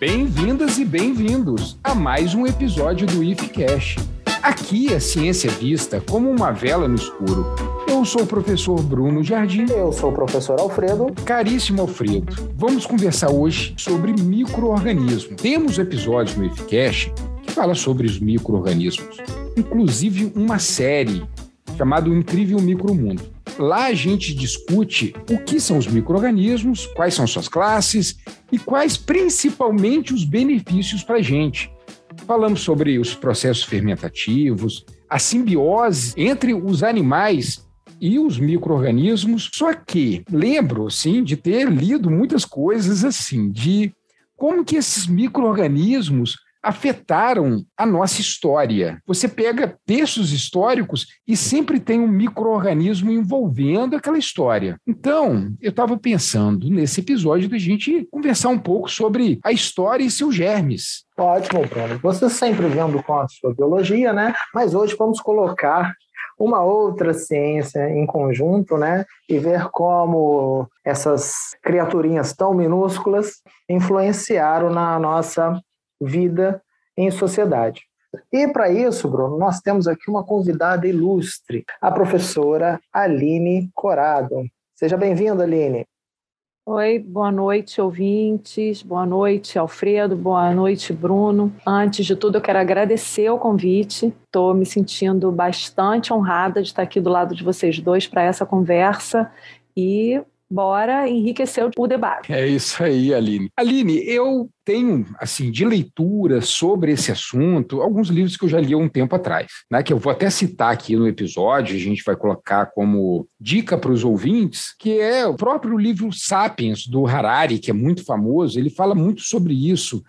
Bem-vindas e bem-vindos a mais um episódio do IFCast. Aqui a ciência é vista como uma vela no escuro. Eu sou o professor Bruno Jardim. Eu sou o professor Alfredo. Caríssimo Alfredo, vamos conversar hoje sobre micro-organismos. Temos episódios no IFCast que fala sobre os micro-organismos, inclusive uma série chamada O Incrível Micromundo. Lá a gente discute o que são os micro-organismos, quais são suas classes e quais principalmente os benefícios para a gente. Falamos sobre os processos fermentativos, a simbiose entre os animais e os micro-organismos. Só que lembro, sim, de ter lido muitas coisas assim, de como que esses micro-organismos afetaram a nossa história. Você pega textos históricos e sempre tem um microorganismo envolvendo aquela história. Então, eu estava pensando nesse episódio da gente conversar um pouco sobre a história e seus germes. Ótimo, Bruno. Você sempre vendo com a sua biologia, né? Mas hoje vamos colocar uma outra ciência em conjunto, né? E ver como essas criaturinhas tão minúsculas influenciaram na nossa vida em sociedade. E para isso, Bruno, nós temos aqui uma convidada ilustre, a professora Aline Corado. Seja bem-vinda, Aline. Oi, boa noite, ouvintes. Boa noite, Alfredo. Boa noite, Bruno. Antes de tudo, eu quero agradecer o convite. Estou me sentindo bastante honrada de estar aqui do lado de vocês dois para essa conversa e bora enriquecer o debate. É isso aí, Aline. Aline, eu tenho, assim, de leitura sobre esse assunto, alguns livros que eu já li há um tempo atrás, né? Que eu vou até citar aqui no episódio, a gente vai colocar como dica para os ouvintes, que é o próprio livro Sapiens, do Harari, que é muito famoso, ele fala muito sobre isso,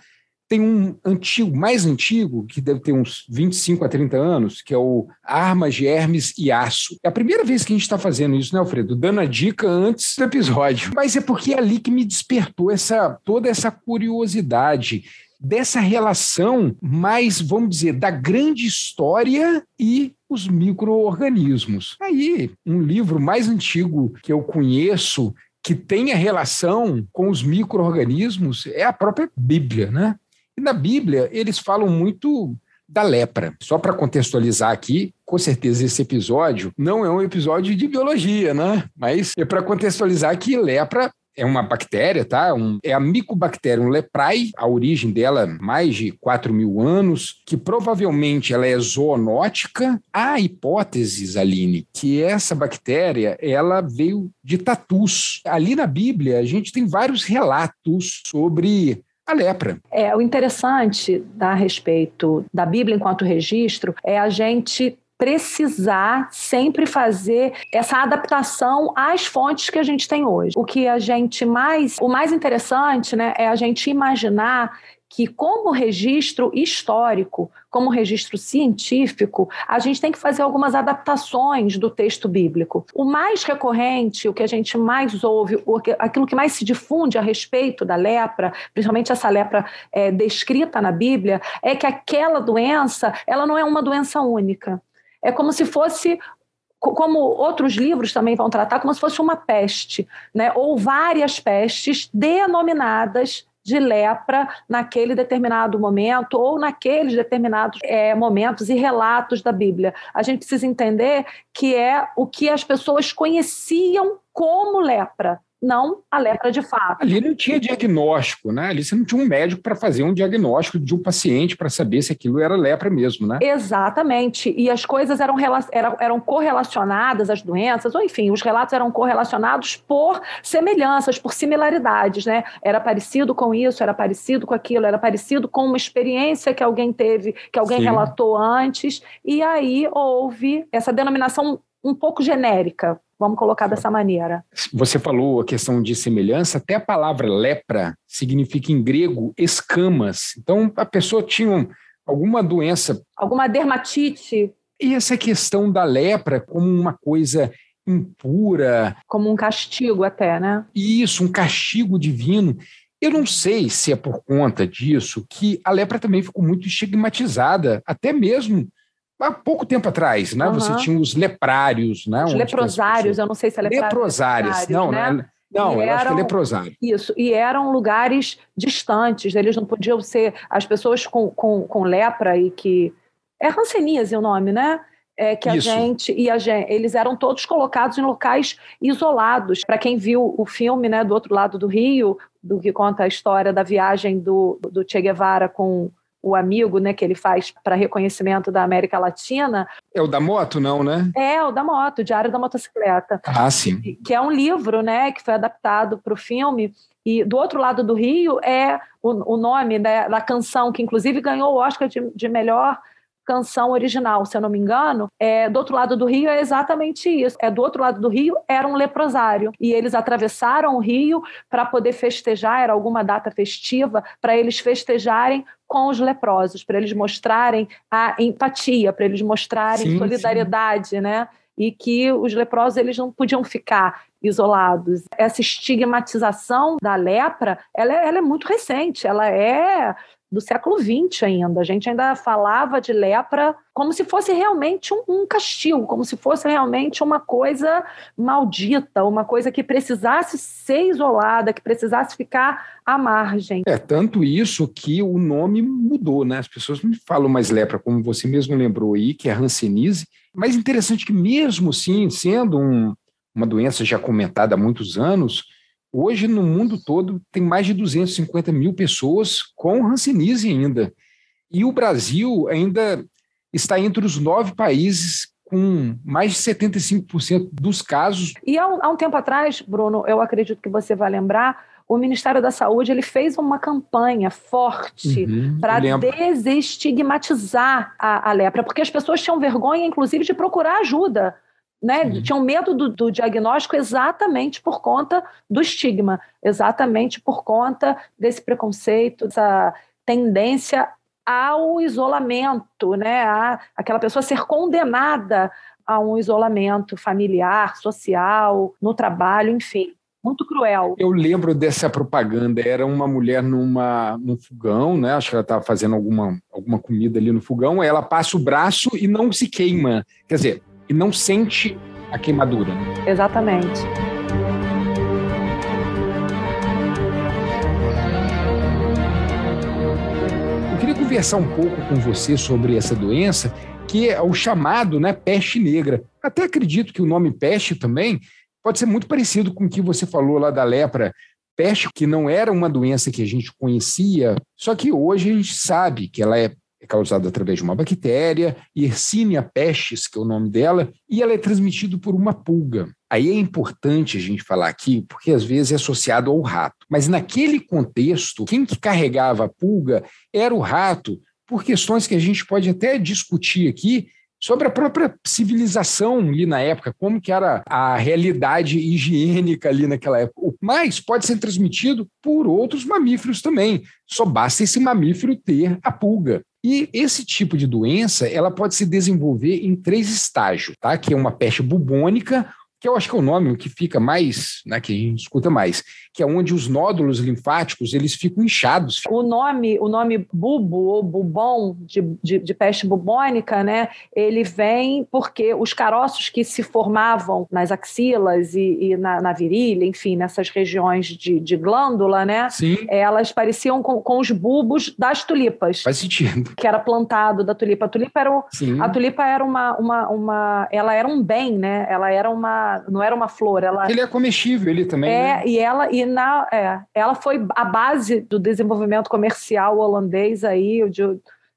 tem um antigo, mais antigo, que deve ter uns 25 a 30 anos, que é o Armas, Germes e Aço. É a primeira vez que a gente está fazendo isso, né, Alfredo? Dando a dica antes do episódio. Mas é porque é ali que me despertou essa toda essa curiosidade dessa relação mais, vamos dizer, da grande história e os micro-organismos. Aí, um livro mais antigo que eu conheço que tem a relação com os micro-organismos é a própria Bíblia, né? Na Bíblia, eles falam muito da lepra. Só para contextualizar aqui, com certeza esse episódio não é um episódio de biologia, né? Mas é para contextualizar que lepra é uma bactéria, tá? Um, é a Mycobacterium leprae, a origem dela mais de 4 mil anos, que provavelmente ela é zoonótica. Há hipóteses, Aline, que essa bactéria ela veio de tatus. Ali na Bíblia, a gente tem vários relatos sobre a lepra. É, o interessante a respeito da Bíblia enquanto registro é a gente precisar sempre fazer essa adaptação às fontes que a gente tem hoje. O que a gente mais, o mais interessante, né, é a gente imaginar que, como registro histórico, como registro científico, a gente tem que fazer algumas adaptações do texto bíblico. O mais recorrente, o que a gente mais ouve, aquilo que mais se difunde a respeito da lepra, principalmente essa lepra é, descrita na Bíblia, é que aquela doença, ela não é uma doença única. É como se fosse como outros livros também vão tratar, como se fosse uma peste, né? ou várias pestes denominadas de lepra naquele determinado momento ou naqueles determinados é, momentos e relatos da Bíblia. A gente precisa entender que é o que as pessoas conheciam como lepra não a lepra de fato. Ali não tinha diagnóstico, né? Ali você não tinha um médico para fazer um diagnóstico de um paciente para saber se aquilo era lepra mesmo, né? Exatamente. E as coisas eram, eram, eram correlacionadas, as doenças, ou enfim, os relatos eram correlacionados por semelhanças, por similaridades, né? Era parecido com isso, era parecido com aquilo, era parecido com uma experiência que alguém teve, que alguém Sim. relatou antes, e aí houve essa denominação um pouco genérica, vamos colocar dessa maneira. Você falou a questão de semelhança, até a palavra lepra significa em grego escamas. Então a pessoa tinha alguma doença. Alguma dermatite. E essa questão da lepra como uma coisa impura. Como um castigo, até, né? Isso, um castigo divino. Eu não sei se é por conta disso que a lepra também ficou muito estigmatizada, até mesmo há pouco tempo atrás, né? Uhum. Você tinha os leprários, né? Os leprosários, eu não sei se é leprário. Leprosários, não, né? Não, não eu eram, acho que é leprosário. Isso, e eram lugares distantes, eles não podiam ser. As pessoas com, com, com lepra e que. É ranceníase o nome, né? É, que a Isso. gente e a gente, eles eram todos colocados em locais isolados. Para quem viu o filme, né, do outro lado do Rio, do que conta a história da viagem do, do Che Guevara com o amigo, né, que ele faz para reconhecimento da América Latina. É o da moto, não, né? É, o da moto, Diário da Motocicleta. Ah, sim. Que é um livro, né, que foi adaptado para o filme. E do outro lado do Rio é o, o nome da, da, canção, que inclusive ganhou o Oscar de, de melhor canção original, se eu não me engano, é, do outro lado do rio é exatamente isso. É do outro lado do rio era um leprosário e eles atravessaram o rio para poder festejar, era alguma data festiva para eles festejarem com os leprosos, para eles mostrarem a empatia, para eles mostrarem sim, solidariedade, sim. né? E que os leprosos eles não podiam ficar isolados. Essa estigmatização da lepra, ela é, ela é muito recente, ela é do século XX ainda. A gente ainda falava de lepra como se fosse realmente um, um, castigo, como se fosse realmente uma coisa maldita, uma coisa que precisasse ser isolada, que precisasse ficar à margem. É tanto isso que o nome mudou, né? As pessoas não falam mais lepra, como você mesmo lembrou aí, que é Hanseníase. Mas interessante que mesmo assim, sendo um, uma doença já comentada há muitos anos, Hoje, no mundo todo, tem mais de 250 mil pessoas com Hanseníase ainda. E o Brasil ainda está entre os nove países com mais de 75% dos casos. E há um, há um, tempo atrás, Bruno, eu acredito que você vai lembrar, o Ministério da Saúde ele fez uma campanha forte uhum, para desestigmatizar a, a lepra, porque as pessoas tinham vergonha, inclusive, de procurar ajuda né? Sim. Tinham medo do, do, diagnóstico exatamente por conta do estigma, exatamente por conta desse preconceito, dessa tendência ao isolamento, né? A, aquela pessoa ser condenada a um isolamento familiar, social, no trabalho, enfim. Muito cruel. Eu lembro dessa propaganda. Era uma mulher numa, num fogão, né? Acho que ela estava fazendo alguma, alguma comida ali no fogão. Ela passa o braço e não se queima. Quer dizer, e não sente a queimadura. Né? Exatamente. Eu queria conversar um pouco com você sobre essa doença, que é o chamado né, peste negra. Até acredito que o nome peste também pode ser muito parecido com o que você falou lá da lepra. Peste, que não era uma doença que a gente conhecia, só que hoje a gente sabe que ela é é causada através de uma bactéria, Yersinia pestis, que é o nome dela, e ela é transmitida por uma pulga. Aí é importante a gente falar aqui, porque às vezes é associado ao rato. Mas naquele contexto, quem que carregava a pulga era o rato, por questões que a gente pode até discutir aqui, sobre a própria civilização ali na época, como que era a realidade higiênica ali naquela época. Mas pode ser transmitido por outros mamíferos também. Só basta esse mamífero ter a pulga. E esse tipo de doença, ela pode se desenvolver em três estágios, tá? Que é uma peste bubônica, que eu acho que é o nome que fica mais, né, que a gente escuta mais, que é onde os nódulos linfáticos eles ficam inchados. O nome, o nome bubo ou bubon de, de, de, peste bubônica, né, ele vem porque os caroços que se formavam nas axilas e, e na, na, virilha, enfim, nessas regiões de, de glândula, né, Sim. elas pareciam com, com, os bulbos das tulipas. Faz sentido. Que era plantado da tulipa. A tulipa era, o, a tulipa era uma, uma, uma, ela era um bem, né, ela era uma não era uma flor, ela Ele é comestível, ele também. É, né? e ela e na é, ela foi a base do desenvolvimento comercial holandês aí, de,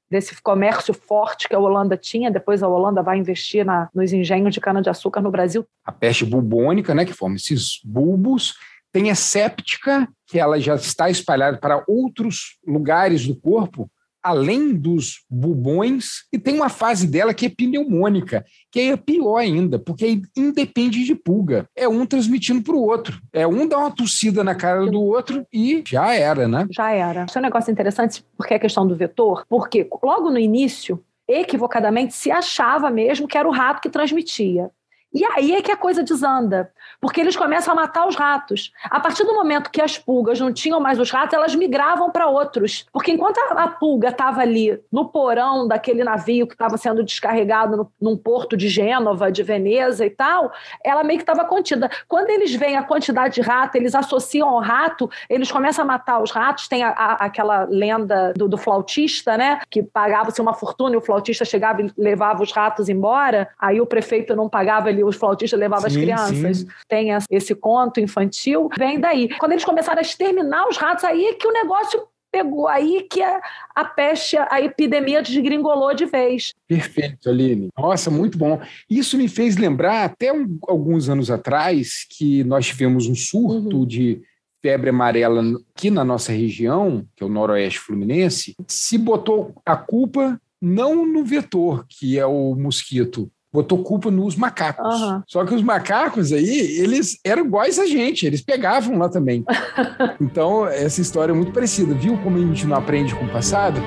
desse comércio forte que a Holanda tinha, depois a Holanda vai investir na, nos engenhos de cana-de-açúcar no Brasil. A peste bubônica, né, que forma esses bulbos, tem a séptica, que ela já está espalhada para outros lugares do corpo, além dos bubões, e tem uma fase dela que é pneumônica, que é pior ainda, porque independe de pulga. É um transmitindo para o outro. É um dá uma tossida na cara do outro e já era, né? Já era. Isso é um negócio interessante porque é a questão do vetor, porque logo no início, equivocadamente, se achava mesmo que era o rato que transmitia. E aí é que a coisa desanda, porque eles começam a matar os ratos. A partir do momento que as pulgas não tinham mais os ratos, elas migravam para outros. Porque enquanto a, pulga estava ali no porão daquele navio que estava sendo descarregado no, num porto de Gênova, de Veneza e tal, ela meio que estava contida. Quando eles veem a quantidade de rato, eles associam ao rato, eles começam a matar os ratos. Tem a, a, aquela lenda do, do flautista, né? Que pagava-se uma fortuna e o flautista chegava e levava os ratos embora. Aí o prefeito não pagava ali os flautistas levavam as crianças. Sim. Tem esse conto infantil, vem daí. Quando eles começaram a exterminar os ratos, aí é que o negócio pegou aí que a, a peste, a epidemia desgringolou de vez. Perfeito, Aline. Nossa, muito bom. Isso me fez lembrar, até um, alguns anos atrás, que nós tivemos um surto uhum. de febre amarela aqui na nossa região, que é o noroeste fluminense, se botou a culpa não no vetor, que é o mosquito, botou culpa nos macacos. Uhum. Só que os macacos aí, eles eram iguais a gente, eles pegavam lá também. então, essa história é muito parecida. Viu como a gente não aprende com o passado?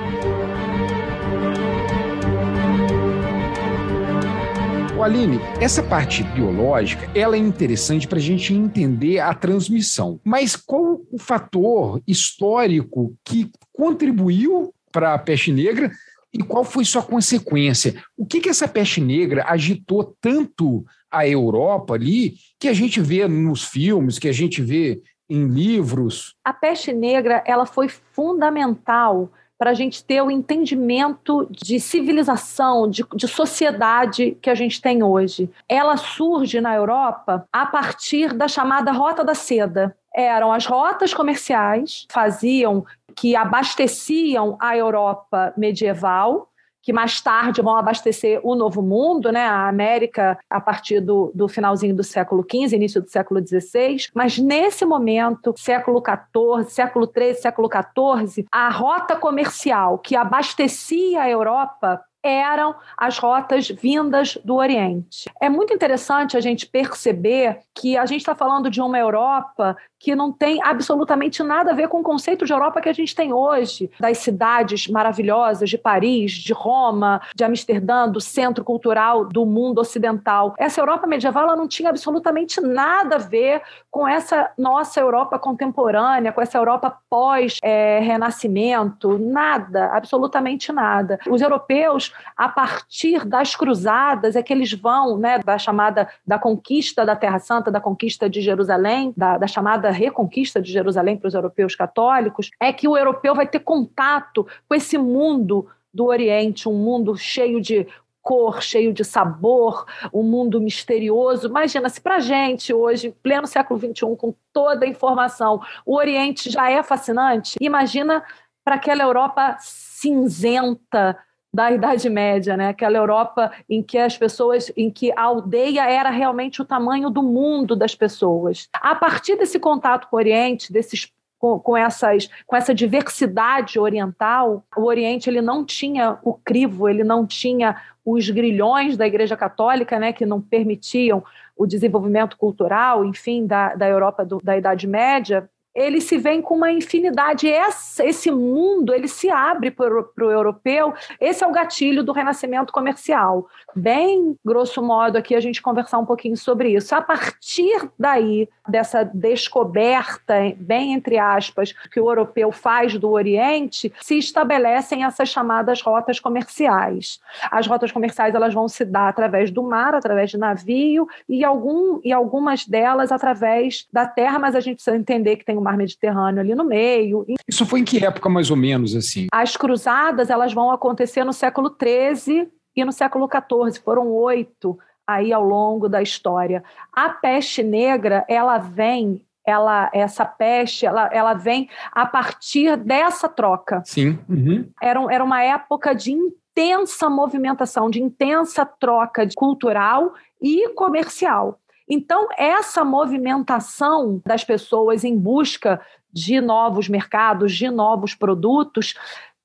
O Aline, essa parte biológica, ela é interessante para a gente entender a transmissão. Mas qual o fator histórico que contribuiu para a peste negra e qual foi sua consequência? O que, que essa peste negra agitou tanto a Europa ali, que a gente vê nos filmes, que a gente vê em livros? A peste negra ela foi fundamental para a gente ter o entendimento de civilização, de, de, sociedade que a gente tem hoje. Ela surge na Europa a partir da chamada Rota da Seda. Eram as rotas comerciais, faziam que abasteciam a Europa medieval, que mais tarde vão abastecer o Novo Mundo, né? a América, a partir do, do finalzinho do século XV, início do século XVI. Mas nesse momento, século XIV, século XIII, século XIV, a rota comercial que abastecia a Europa eram as rotas vindas do Oriente. É muito interessante a gente perceber que a gente está falando de uma Europa que não tem absolutamente nada a ver com o conceito de Europa que a gente tem hoje, das cidades maravilhosas de Paris, de Roma, de Amsterdã, do centro cultural do mundo ocidental. Essa Europa medieval ela não tinha absolutamente nada a ver com essa nossa Europa contemporânea, com essa Europa pós-renascimento, é, nada, absolutamente nada. Os europeus, a partir das cruzadas, é que eles vão, né, da chamada da conquista da Terra Santa, da conquista de Jerusalém, da, da chamada da reconquista de Jerusalém para os europeus católicos, é que o europeu vai ter contato com esse mundo do Oriente, um mundo cheio de cor, cheio de sabor, um mundo misterioso. Imagina, se para a gente hoje, pleno século XXI, com toda a informação, o Oriente já é fascinante, imagina para aquela Europa cinzenta, da Idade Média, né? Aquela Europa em que as pessoas, em que a aldeia era realmente o tamanho do mundo das pessoas. A partir desse contato com o Oriente, desses com, com, essas, com essa diversidade oriental, o Oriente ele não tinha o crivo, ele não tinha os grilhões da Igreja Católica, né, que não permitiam o desenvolvimento cultural, enfim, da, da Europa do, da Idade Média ele se vem com uma infinidade. Esse, esse mundo ele se abre para o europeu. Esse é o gatilho do renascimento comercial. Bem grosso modo, aqui a gente conversar um pouquinho sobre isso. A partir daí, dessa descoberta, bem entre aspas, que o europeu faz do Oriente, se estabelecem essas chamadas rotas comerciais. As rotas comerciais elas vão se dar através do mar, através de navio, e, algum, e algumas delas através da terra, mas a gente precisa entender que tem uma mar Mediterrâneo ali no meio. Isso foi em que época, mais ou menos, assim? As cruzadas, elas vão acontecer no século XIII e no século XIV. Foram oito aí ao longo da história. A peste negra, ela vem ela, essa peste, ela, ela vem a partir dessa troca. Sim. Uhum. Era, era uma época de intensa movimentação, de intensa troca cultural e comercial. Então, essa movimentação das pessoas em busca de novos mercados, de novos produtos,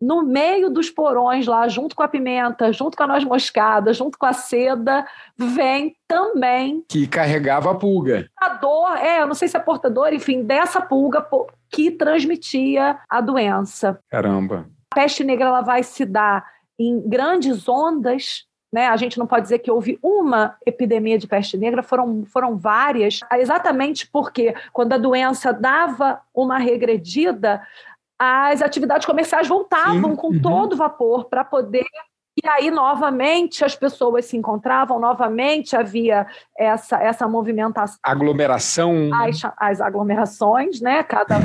no meio dos porões lá, junto com a pimenta, junto com a noz moscada, junto com a seda, vem também. Que carregava a pulga. A dor, é, eu não sei se é portador, enfim, dessa pulga que transmitia a doença. Caramba. A peste negra ela vai se dar em grandes ondas né? A gente não pode dizer que houve uma epidemia de peste negra, foram, foram várias, exatamente porque quando a doença dava uma regredida, as atividades comerciais voltavam Sim. com uhum. todo vapor para poder e aí, novamente, as pessoas se encontravam, novamente havia essa, essa movimentação. Aglomeração. As, as aglomerações, né? Cada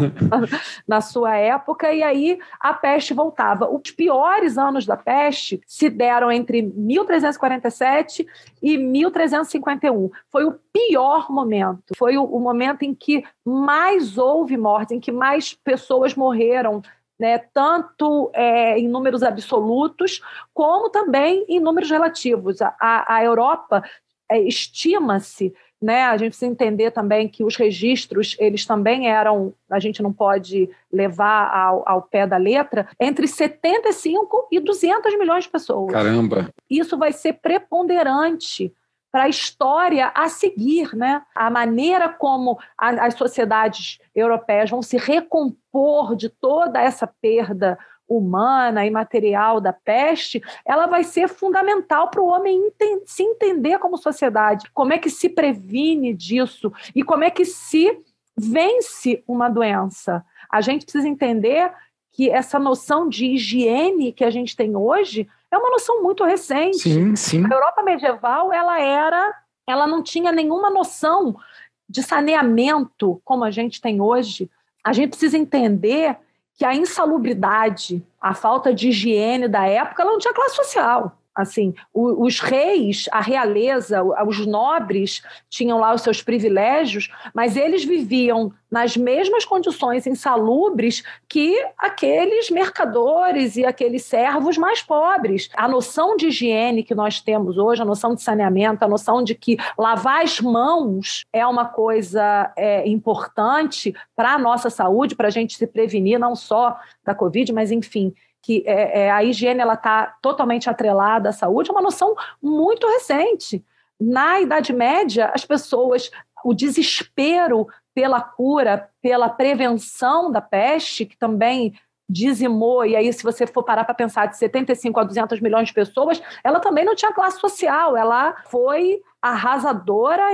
na sua época, e aí a peste voltava. Os piores anos da peste se deram entre 1347 e 1351. Foi o pior momento. Foi o, o momento em que mais houve morte, em que mais pessoas morreram né, tanto é, em números absolutos, como também em números relativos. A, a Europa é, estima-se, né, a gente precisa entender também que os registros, eles também eram, a gente não pode levar ao, ao pé da letra, entre 75 e 200 milhões de pessoas. Caramba! Isso vai ser preponderante para a história a seguir, né? A maneira como a, as sociedades europeias vão se recompor de toda essa perda humana e material da peste, ela vai ser fundamental para o homem enten se entender como sociedade, como é que se previne disso e como é que se vence uma doença. A gente precisa entender que essa noção de higiene que a gente tem hoje é uma noção muito recente. Sim, sim. A Europa medieval, ela era, ela não tinha nenhuma noção de saneamento como a gente tem hoje. A gente precisa entender que a insalubridade, a falta de higiene da época, ela não tinha classe social. Assim, os reis, a realeza, os nobres tinham lá os seus privilégios, mas eles viviam nas mesmas condições insalubres que aqueles mercadores e aqueles servos mais pobres. A noção de higiene que nós temos hoje, a noção de saneamento, a noção de que lavar as mãos é uma coisa é, importante para a nossa saúde, para a gente se prevenir não só da Covid, mas enfim, que é, é, a higiene está totalmente atrelada à saúde, é uma noção muito recente. Na Idade Média, as pessoas, o desespero pela cura, pela prevenção da peste, que também dizimou, e aí se você for parar para pensar de 75 a 200 milhões de pessoas, ela também não tinha classe social, ela foi arrasadora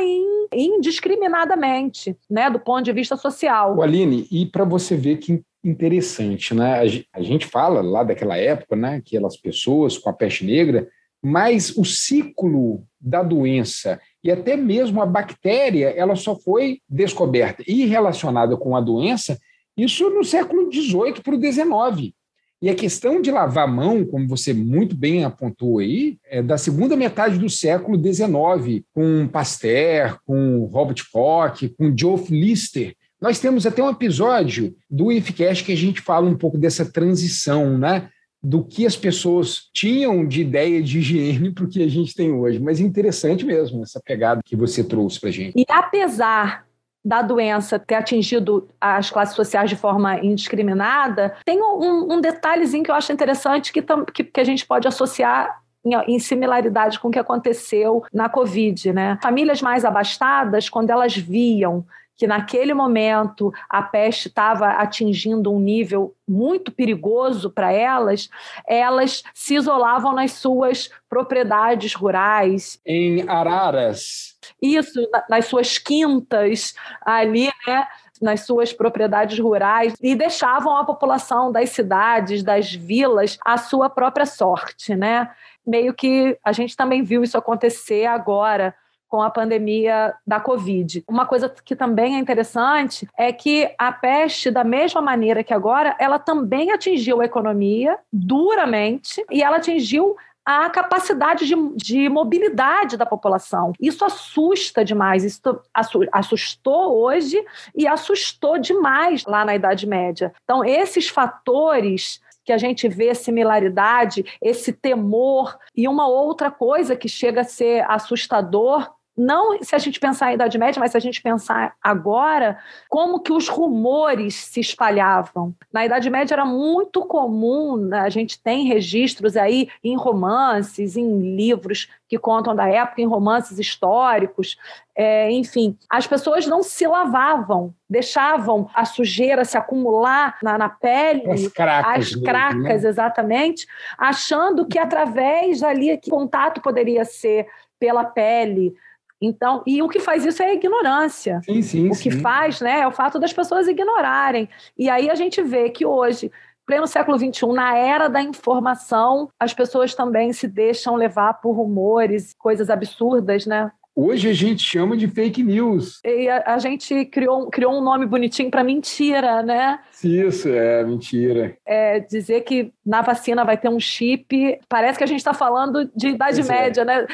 indiscriminadamente, né, do ponto de vista social. O Aline, e para você ver que interessante, né? A gente fala lá daquela época, né, que aquelas pessoas com a peste negra, mas o ciclo da doença e até mesmo a bactéria, ela só foi descoberta e relacionada com a doença, isso no século XVIII para o XIX. E a questão de lavar a mão, como você muito bem apontou aí, é da segunda metade do século XIX, com Pasteur, com Robert Koch, com Geoff Lister, nós temos até um episódio do IFCast que a gente fala um pouco dessa transição, né? Do que as pessoas tinham de ideia de higiene para o que a gente tem hoje. Mas interessante mesmo essa pegada que você trouxe para a gente. E apesar da doença ter atingido as classes sociais de forma indiscriminada, tem um, um detalhezinho que eu acho interessante que, que, que a gente pode associar em, similaridade com o que aconteceu na Covid, né? Famílias mais abastadas, quando elas viam que naquele momento a peste estava atingindo um nível muito perigoso para elas, elas se isolavam nas suas propriedades rurais. Em araras. Isso, nas suas quintas ali, né? nas suas propriedades rurais e deixavam a população das cidades, das vilas, à sua própria sorte, né? Meio que a gente também viu isso acontecer agora com a pandemia da Covid. Uma coisa que também é interessante é que a peste, da mesma maneira que agora, ela também atingiu a economia duramente e ela atingiu a capacidade de, de, mobilidade da população. Isso assusta demais, isso assustou hoje e assustou demais lá na Idade Média. Então, esses fatores que a gente vê similaridade, esse temor. E uma outra coisa que chega a ser assustador não se a gente pensar em Idade Média, mas se a gente pensar agora, como que os rumores se espalhavam. Na Idade Média era muito comum, né, a gente tem registros aí em romances, em livros que contam da época, em romances históricos, é, enfim, as pessoas não se lavavam, deixavam a sujeira se acumular na, na pele, as cracas, as cracas né? exatamente, achando que através dali que contato poderia ser pela pele, então, e o que faz isso é a ignorância. Sim, sim, o que sim. faz, né, é o fato das pessoas ignorarem. E aí a gente vê que hoje, pleno século XXI, na era da informação, as pessoas também se deixam levar por rumores, coisas absurdas, né? Hoje a gente chama de fake news. E a, a gente criou, criou um nome bonitinho para mentira, né? Isso, é mentira. É dizer que na vacina vai ter um chip. Parece que a gente está falando de Idade é. Média, é. né?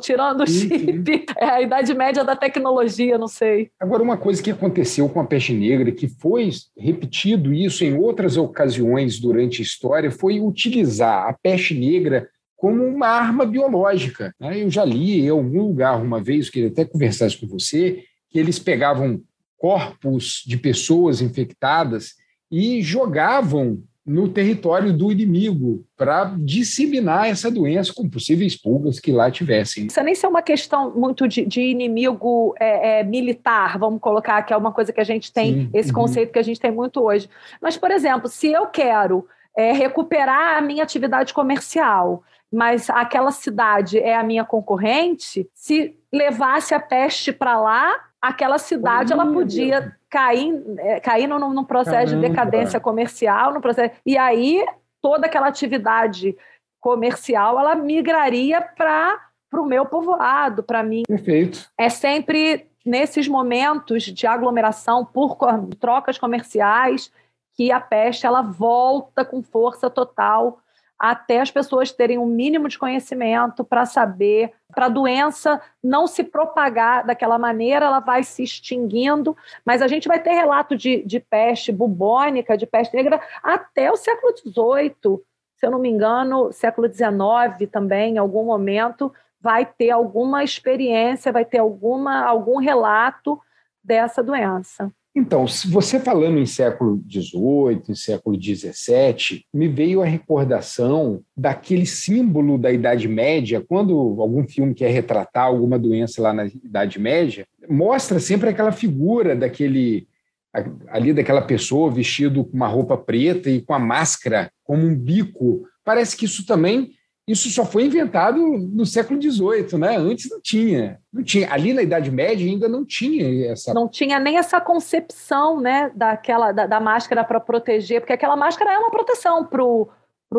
Tirando o chip. É a Idade Média da tecnologia, não sei. Agora, uma coisa que aconteceu com a peste negra, que foi repetido isso em outras ocasiões durante a história, foi utilizar a peste negra como uma arma biológica. Né? Eu já li em algum lugar uma vez, queria até conversar isso com você, que eles pegavam corpos de pessoas infectadas e jogavam no território do inimigo para disseminar essa doença com possíveis pulgas que lá tivessem. Isso nem ser uma questão muito de, de inimigo é, é, militar, vamos colocar, que é uma coisa que a gente tem, Sim. esse uhum. conceito que a gente tem muito hoje. Mas, por exemplo, se eu quero é, recuperar a minha atividade comercial, mas aquela cidade é a minha concorrente, se levasse a peste para lá, aquela cidade ela podia cair, é, cair num, num processo Caramba. de decadência comercial, no processo, e aí toda aquela atividade comercial ela migraria para o meu povoado, para mim. Perfeito. É sempre nesses momentos de aglomeração por trocas comerciais que a peste ela volta com força total até as pessoas terem um mínimo de conhecimento para saber, para a doença não se propagar daquela maneira, ela vai se extinguindo, mas a gente vai ter relato de, de peste bubônica, de peste negra, até o século XVIII, se eu não me engano, século XIX também, em algum momento, vai ter alguma experiência, vai ter alguma, algum relato dessa doença. Então, você falando em século XVIII, em século XVII, me veio a recordação daquele símbolo da Idade Média, quando algum filme quer retratar alguma doença lá na Idade Média, mostra sempre aquela figura daquele ali daquela pessoa vestido com uma roupa preta e com a máscara como um bico. Parece que isso também isso só foi inventado no século XVIII, né? Antes não tinha, não tinha. Ali na Idade Média ainda não tinha essa. Não tinha nem essa concepção, né, daquela da, da máscara para proteger, porque aquela máscara é uma proteção para o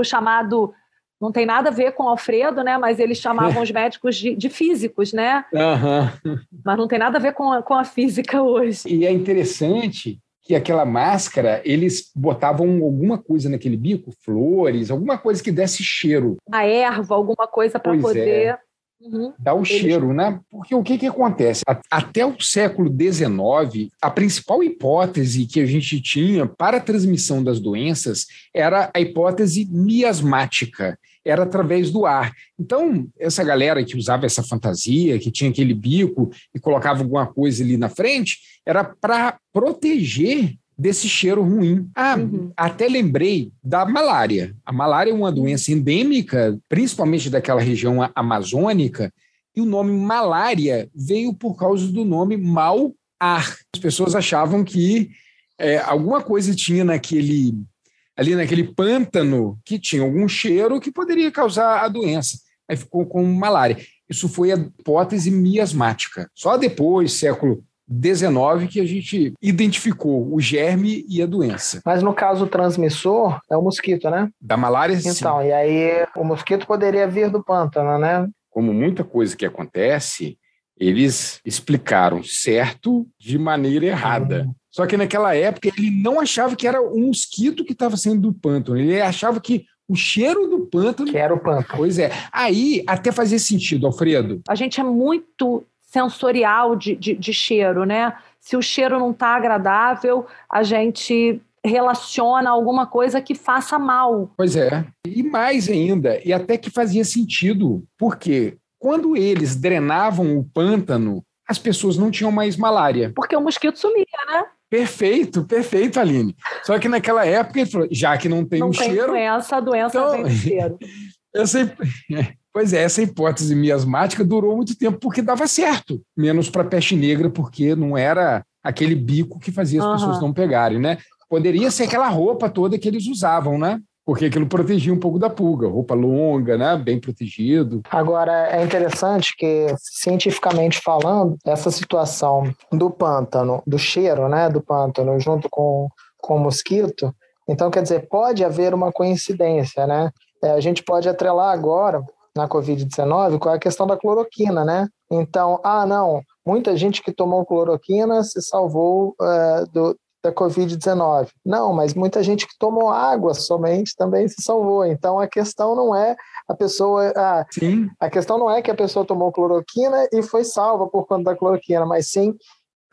chamado. Não tem nada a ver com Alfredo, né? Mas eles chamavam os médicos de, de físicos, né? Uhum. Mas não tem nada a ver com a, com a física hoje. E é interessante que aquela máscara, eles botavam alguma coisa naquele bico, flores, alguma coisa que desse cheiro. A erva, alguma coisa para é. poder. É. Uhum. Dá o cheiro, né? Porque o que, que acontece? Até o século XIX, a principal hipótese que a gente tinha para a transmissão das doenças era a hipótese miasmática, era através do ar. Então, essa galera que usava essa fantasia, que tinha aquele bico e colocava alguma coisa ali na frente, era para proteger desse cheiro ruim. Ah, uhum. até lembrei da malária. A malária é uma doença endêmica, principalmente daquela região amazônica, e o nome malária veio por causa do nome mau ar. As pessoas achavam que é, alguma coisa tinha naquele ali naquele pântano que tinha algum cheiro que poderia causar a doença. Aí ficou com malária. Isso foi a hipótese miasmática. Só depois, século 19 que a gente identificou o germe e a doença. Mas no caso o transmissor é o mosquito, né? Da malária, então, sim. Então, e aí o mosquito poderia vir do pântano, né? Como muita coisa que acontece, eles explicaram certo de maneira errada. Uhum. Só que naquela época ele não achava que era um mosquito que estava saindo do pântano, ele achava que o cheiro do pântano. Que era o pântano. Pois é. Aí até fazia sentido, Alfredo. A gente é muito sensorial de, de, de cheiro, né? Se o cheiro não está agradável, a gente relaciona alguma coisa que faça mal. Pois é. E mais ainda, e até que fazia sentido, porque quando eles drenavam o pântano, as pessoas não tinham mais malária. Porque o mosquito sumia, né? Perfeito, perfeito, Aline. Só que naquela época ele falou, já que não tem não um tem cheiro. Doença, a doença então, do cheiro. Essa, pois é, essa hipótese miasmática durou muito tempo porque dava certo, menos para peste negra, porque não era aquele bico que fazia as uhum. pessoas não pegarem, né? Poderia ser aquela roupa toda que eles usavam, né? porque aquilo protegia um pouco da pulga, roupa longa, né, bem protegido. Agora é interessante que cientificamente falando, essa situação do pântano, do cheiro, né, do pântano junto com com o mosquito, então quer dizer, pode haver uma coincidência, né? É, a gente pode atrelar agora na COVID-19 com a questão da cloroquina, né? Então, ah, não, muita gente que tomou cloroquina se salvou uh, do, da Covid-19. Não, mas muita gente que tomou água somente também se salvou. Então a questão não é a pessoa. Ah, sim. A questão não é que a pessoa tomou cloroquina e foi salva por conta da cloroquina, mas sim.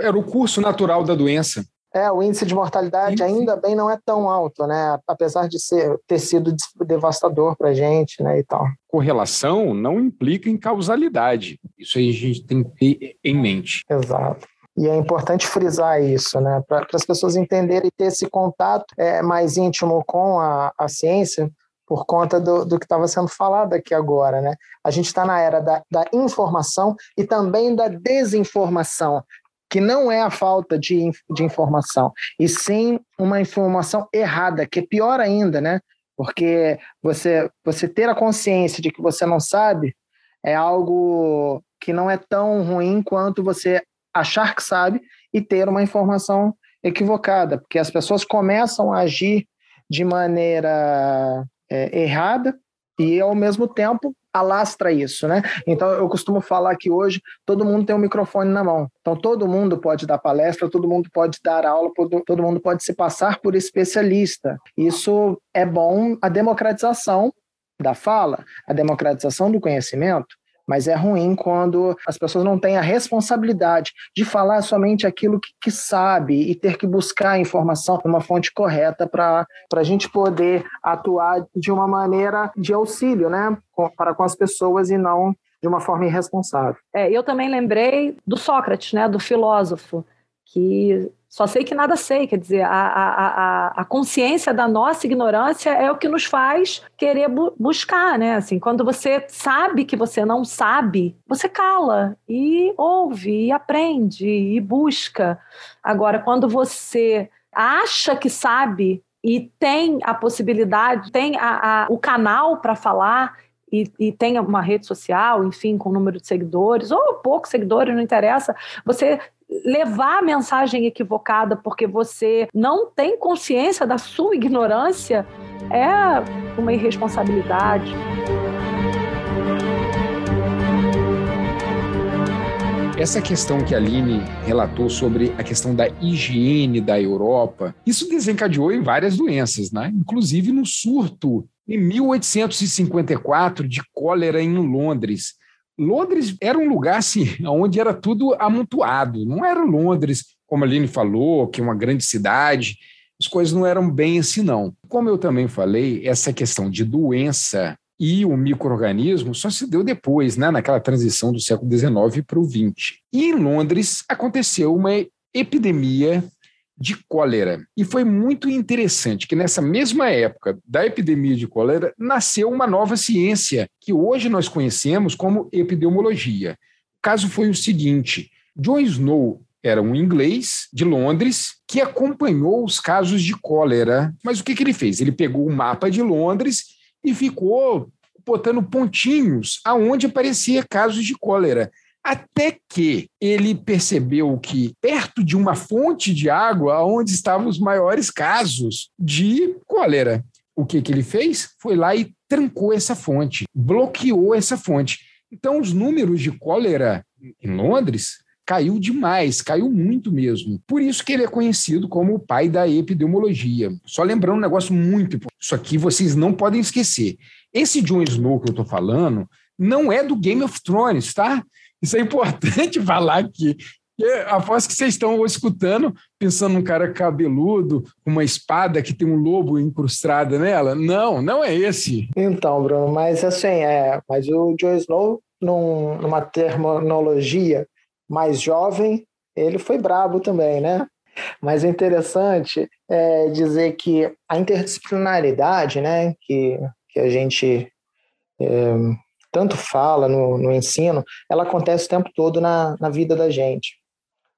Era o curso natural da doença. É, o índice de mortalidade ainda bem não é tão alto, né? Apesar de ser, ter sido devastador para a gente, né, e tal. Correlação não implica em causalidade. Isso aí a gente tem que ter em mente. Exato. E é importante frisar isso, né, para as pessoas entenderem e ter esse contato é, mais íntimo com a, a ciência, por conta do, do que estava sendo falado aqui agora. Né? A gente está na era da, da informação e também da desinformação, que não é a falta de, de informação, e sim uma informação errada, que é pior ainda, né? Porque você, você ter a consciência de que você não sabe é algo que não é tão ruim quanto você achar que sabe e ter uma informação equivocada, porque as pessoas começam a agir de maneira é, errada e, ao mesmo tempo, alastra isso, né? Então, eu costumo falar que hoje todo mundo tem um microfone na mão. Então, todo mundo pode dar palestra, todo mundo pode dar aula, todo mundo pode se passar por especialista. Isso é bom a democratização da fala, a democratização do conhecimento, mas é ruim quando as pessoas não têm a responsabilidade de falar somente aquilo que, que sabe e ter que buscar a informação numa fonte correta para a gente poder atuar de uma maneira de auxílio né, para com as pessoas e não de uma forma irresponsável. É, eu também lembrei do Sócrates, né, do filósofo, que só sei que nada sei, quer dizer, a, a, a, a consciência da nossa ignorância é o que nos faz querer bu buscar, né? Assim, quando você sabe que você não sabe, você cala e ouve, e aprende, e busca. Agora, quando você acha que sabe e tem a possibilidade, tem a, a, o canal para falar e, e tem uma rede social, enfim, com número de seguidores, ou poucos seguidores, não interessa, você levar a mensagem equivocada porque você não tem consciência da sua ignorância é uma irresponsabilidade. Essa questão que a Aline relatou sobre a questão da higiene da Europa, isso desencadeou em várias doenças, né? inclusive no surto em 1854 de cólera em Londres. Londres era um lugar assim, onde era tudo amontoado. Não era Londres, como a Aline falou, que é uma grande cidade. As coisas não eram bem assim, não. Como eu também falei, essa questão de doença e o microorganismo só se deu depois, né, naquela transição do século XIX para o XX. E em Londres aconteceu uma epidemia de cólera. E foi muito interessante que nessa mesma época da epidemia de cólera nasceu uma nova ciência que hoje nós conhecemos como epidemiologia. O caso foi o seguinte: John Snow era um inglês de Londres que acompanhou os casos de cólera. Mas o que, que ele fez? Ele pegou o mapa de Londres e ficou botando pontinhos aonde aparecia casos de cólera. Até que ele percebeu que, perto de uma fonte de água, onde estavam os maiores casos de cólera, o que, que ele fez? Foi lá e trancou essa fonte, bloqueou essa fonte. Então, os números de cólera em Londres caiu demais, caiu muito mesmo. Por isso que ele é conhecido como o pai da epidemiologia. Só lembrando um negócio muito importante, isso aqui vocês não podem esquecer. Esse Jon Snow que eu estou falando não é do Game of Thrones, tá? Isso é importante falar aqui. Aposto que vocês estão escutando, pensando num cara cabeludo, com uma espada que tem um lobo incrustado nela. Não, não é esse. Então, Bruno, mas assim, é, mas o Jon Snow num, numa terminologia mais jovem, ele foi brabo também, né? Mas é interessante é dizer que a interdisciplinaridade, né, que, que a gente é, tanto fala no, no ensino, ela acontece o tempo todo na, na vida da gente,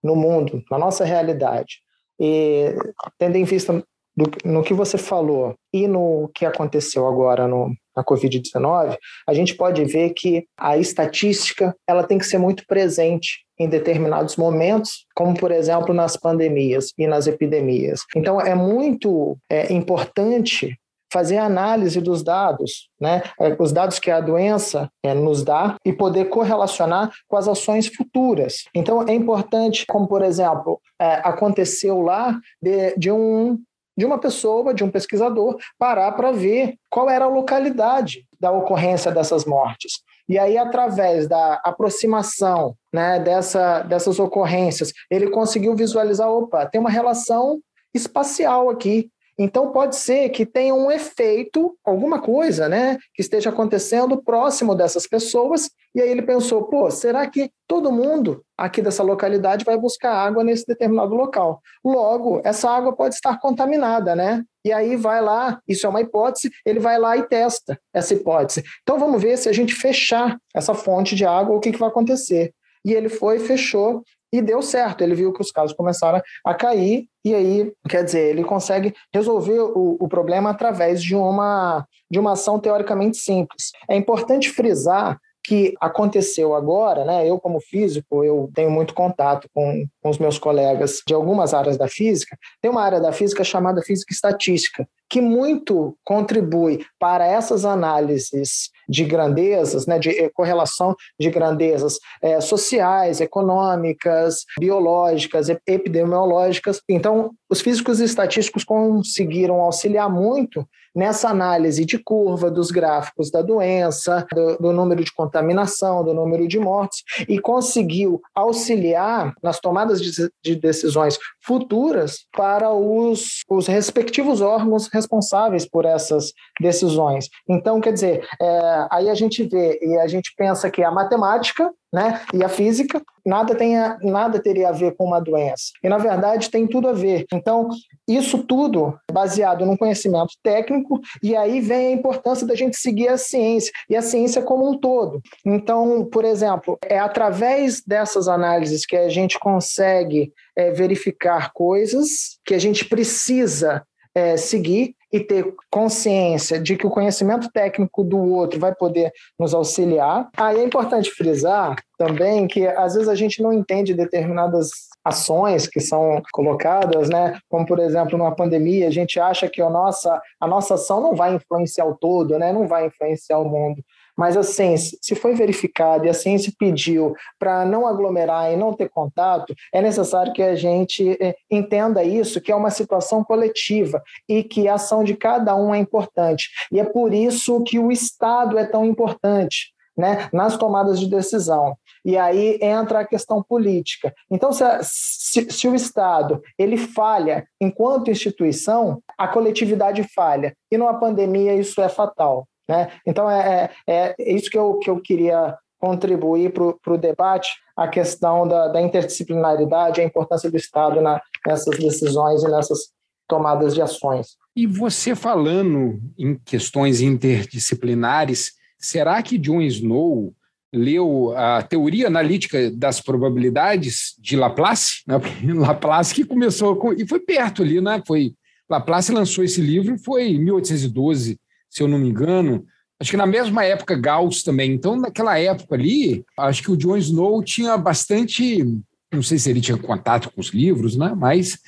no mundo, na nossa realidade. E tendo em vista do, no que você falou e no que aconteceu agora no, na Covid-19, a gente pode ver que a estatística ela tem que ser muito presente em determinados momentos, como por exemplo nas pandemias e nas epidemias. Então é muito é, importante fazer análise dos dados, né? É, os dados que a doença é, nos dá e poder correlacionar com as ações futuras. Então é importante, como por exemplo é, aconteceu lá de, de um de uma pessoa, de um pesquisador, parar para ver qual era a localidade da ocorrência dessas mortes. E aí, através da aproximação né, dessa, dessas ocorrências, ele conseguiu visualizar: opa, tem uma relação espacial aqui. Então, pode ser que tenha um efeito, alguma coisa, né, que esteja acontecendo próximo dessas pessoas. E aí ele pensou: pô, será que todo mundo aqui dessa localidade vai buscar água nesse determinado local? Logo, essa água pode estar contaminada, né? E aí vai lá, isso é uma hipótese, ele vai lá e testa essa hipótese. Então, vamos ver se a gente fechar essa fonte de água, o que, que vai acontecer. E ele foi, fechou, e deu certo. Ele viu que os casos começaram a cair, e aí, quer dizer, ele consegue resolver o, o problema através de uma, de uma ação teoricamente simples. É importante frisar que aconteceu agora, né? Eu, como físico, eu tenho muito contato com, com os meus colegas de algumas áreas da física. Tem uma área da física chamada física estatística, que muito contribui para essas análises de grandezas, né, de eh, correlação de grandezas é, sociais, econômicas, biológicas, epidemiológicas. Então, os físicos estatísticos conseguiram auxiliar muito nessa análise de curva dos gráficos da doença, do, do número de contaminação, do número de mortes, e conseguiu auxiliar nas tomadas de, de decisões futuras para os, os respectivos órgãos responsáveis por essas decisões. Então, quer dizer, é, aí a gente vê e a gente pensa que a matemática né, e a física nada, tem a, nada teria a ver com uma doença. E, na verdade, tem tudo a ver. Então, isso tudo baseado num conhecimento técnico, e aí vem a importância da gente seguir a ciência, e a ciência como um todo. Então, por exemplo, é através dessas análises que a gente consegue é, verificar coisas que a gente precisa é, seguir e ter consciência de que o conhecimento técnico do outro vai poder nos auxiliar. Aí é importante frisar também que às vezes a gente não entende determinadas ações que são colocadas, né? Como por exemplo, numa pandemia, a gente acha que a nossa a nossa ação não vai influenciar o todo, né? Não vai influenciar o mundo. Mas assim, se foi verificado e a ciência pediu para não aglomerar e não ter contato, é necessário que a gente eh, entenda isso, que é uma situação coletiva e que a ação de cada um é importante. E é por isso que o Estado é tão importante. Né, nas tomadas de decisão. E aí entra a questão política. Então, se, se, se, o Estado ele falha enquanto instituição, a coletividade falha. E numa pandemia isso é fatal. Né? Então, é, é, é isso que eu, que eu queria contribuir para o debate, a questão da, da, interdisciplinaridade, a importância do Estado na, nessas decisões e nessas tomadas de ações. E você falando em questões interdisciplinares, será que John Snow leu a teoria analítica das probabilidades de Laplace? Né? Laplace que começou com, e foi perto ali, né? Foi Laplace lançou esse livro foi em 1812 se eu não me engano. Acho que na mesma época Gauss também. Então, naquela época ali, acho que o John Snow tinha bastante. Não sei se ele tinha contato com os livros, né? Mas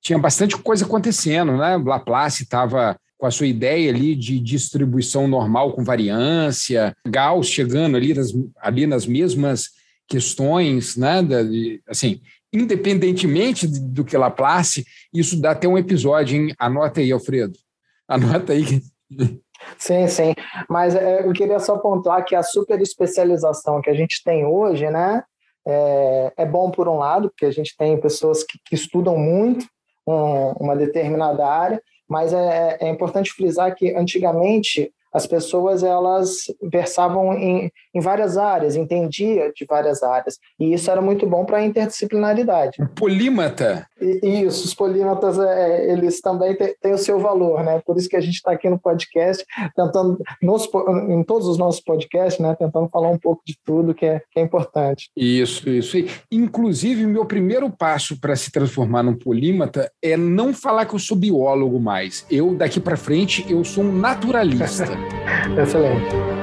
tinha bastante coisa acontecendo, né? Laplace estava com a sua ideia ali de distribuição normal com variância, Gauss chegando ali nas, ali nas mesmas questões, né? Da, assim, independentemente do que Laplace, isso dá até um episódio, hein? Anota aí, Alfredo. Anota aí. Sim, sim. Mas é, eu queria só pontuar que a super especialização que a gente tem hoje, né, é, é bom por um lado, porque a gente tem pessoas que, que estudam muito um, uma determinada área, mas é, é importante frisar que antigamente as pessoas elas versavam em, em várias áreas, entendia de várias áreas. E isso era muito bom para a interdisciplinaridade. Polímata. E, isso, os polímatas, é, eles também têm, o seu valor, né? Por isso que a gente está aqui no podcast, tentando, nos, em todos os nossos podcasts, né? Tentando falar um pouco de tudo que é, que é importante. Isso, isso. Inclusive, meu primeiro passo para se transformar num polímata é não falar que eu sou biólogo mais. Eu, daqui para frente, eu sou um naturalista. Excelente.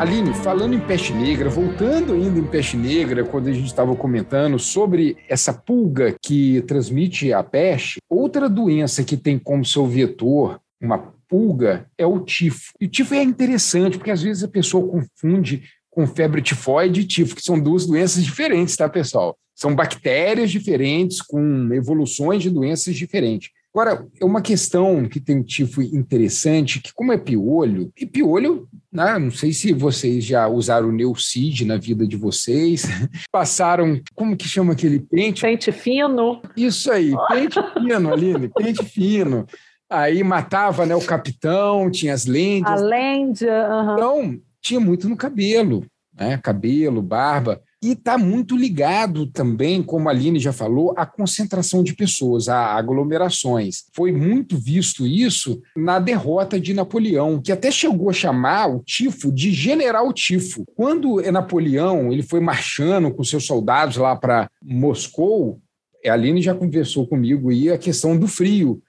Aline, falando em peste negra, voltando ainda em peste negra, quando a gente estava comentando sobre essa pulga que transmite a peste, outra doença que tem como seu vetor uma pulga é o tifo. E o tifo é interessante, porque às vezes a pessoa confunde com febre tifoide e tifo, que são duas doenças diferentes, tá, pessoal? São bactérias diferentes, com evoluções de doenças diferentes. Agora, é uma questão que tem um tifo interessante, que como é piolho, e piolho, né, não sei se vocês já usaram o Neucid na vida de vocês, passaram, como que chama aquele pente? Pente fino. Isso aí, pente fino, Aline, pente fino. Aí matava né, o capitão, tinha as lentes. A lente, uhum. Então, tinha muito no cabelo, né? cabelo, barba. E está muito ligado também, como a Aline já falou, à concentração de pessoas, a aglomerações. Foi muito visto isso na derrota de Napoleão, que até chegou a chamar o tifo de general tifo. Quando Napoleão ele foi marchando com seus soldados lá para Moscou, a Aline já conversou comigo aí a questão do frio,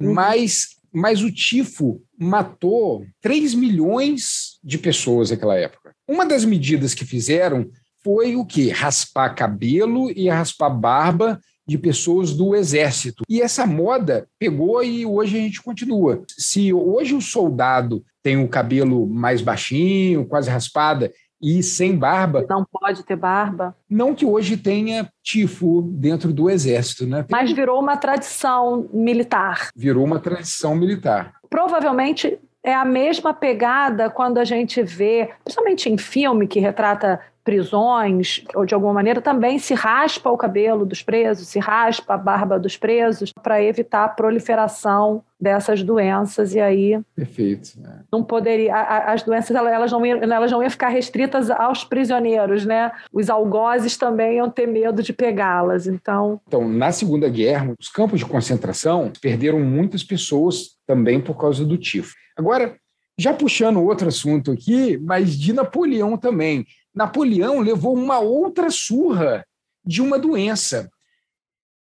uhum. mas, mas o tifo matou 3 milhões de pessoas naquela época. Uma das medidas que fizeram foi o quê? Raspar cabelo e raspar barba de pessoas do exército. E essa moda pegou e hoje a gente continua. Se hoje o soldado tem o cabelo mais baixinho, quase raspada, e sem barba. Não pode ter barba. Não que hoje tenha tifo dentro do exército, né? Tem... Mas virou uma tradição militar. Virou uma tradição militar. Provavelmente é a mesma pegada quando a gente vê, principalmente em filme que retrata prisões, ou de alguma maneira, também se raspa o cabelo dos presos, se raspa a barba dos presos, para evitar a proliferação dessas doenças e aí perfeito é. não poderia as doenças elas não iam, elas não iam ficar restritas aos prisioneiros né os algozes também iam ter medo de pegá-las então então na segunda guerra os campos de concentração perderam muitas pessoas também por causa do tifo agora já puxando outro assunto aqui mas de Napoleão também Napoleão levou uma outra surra de uma doença.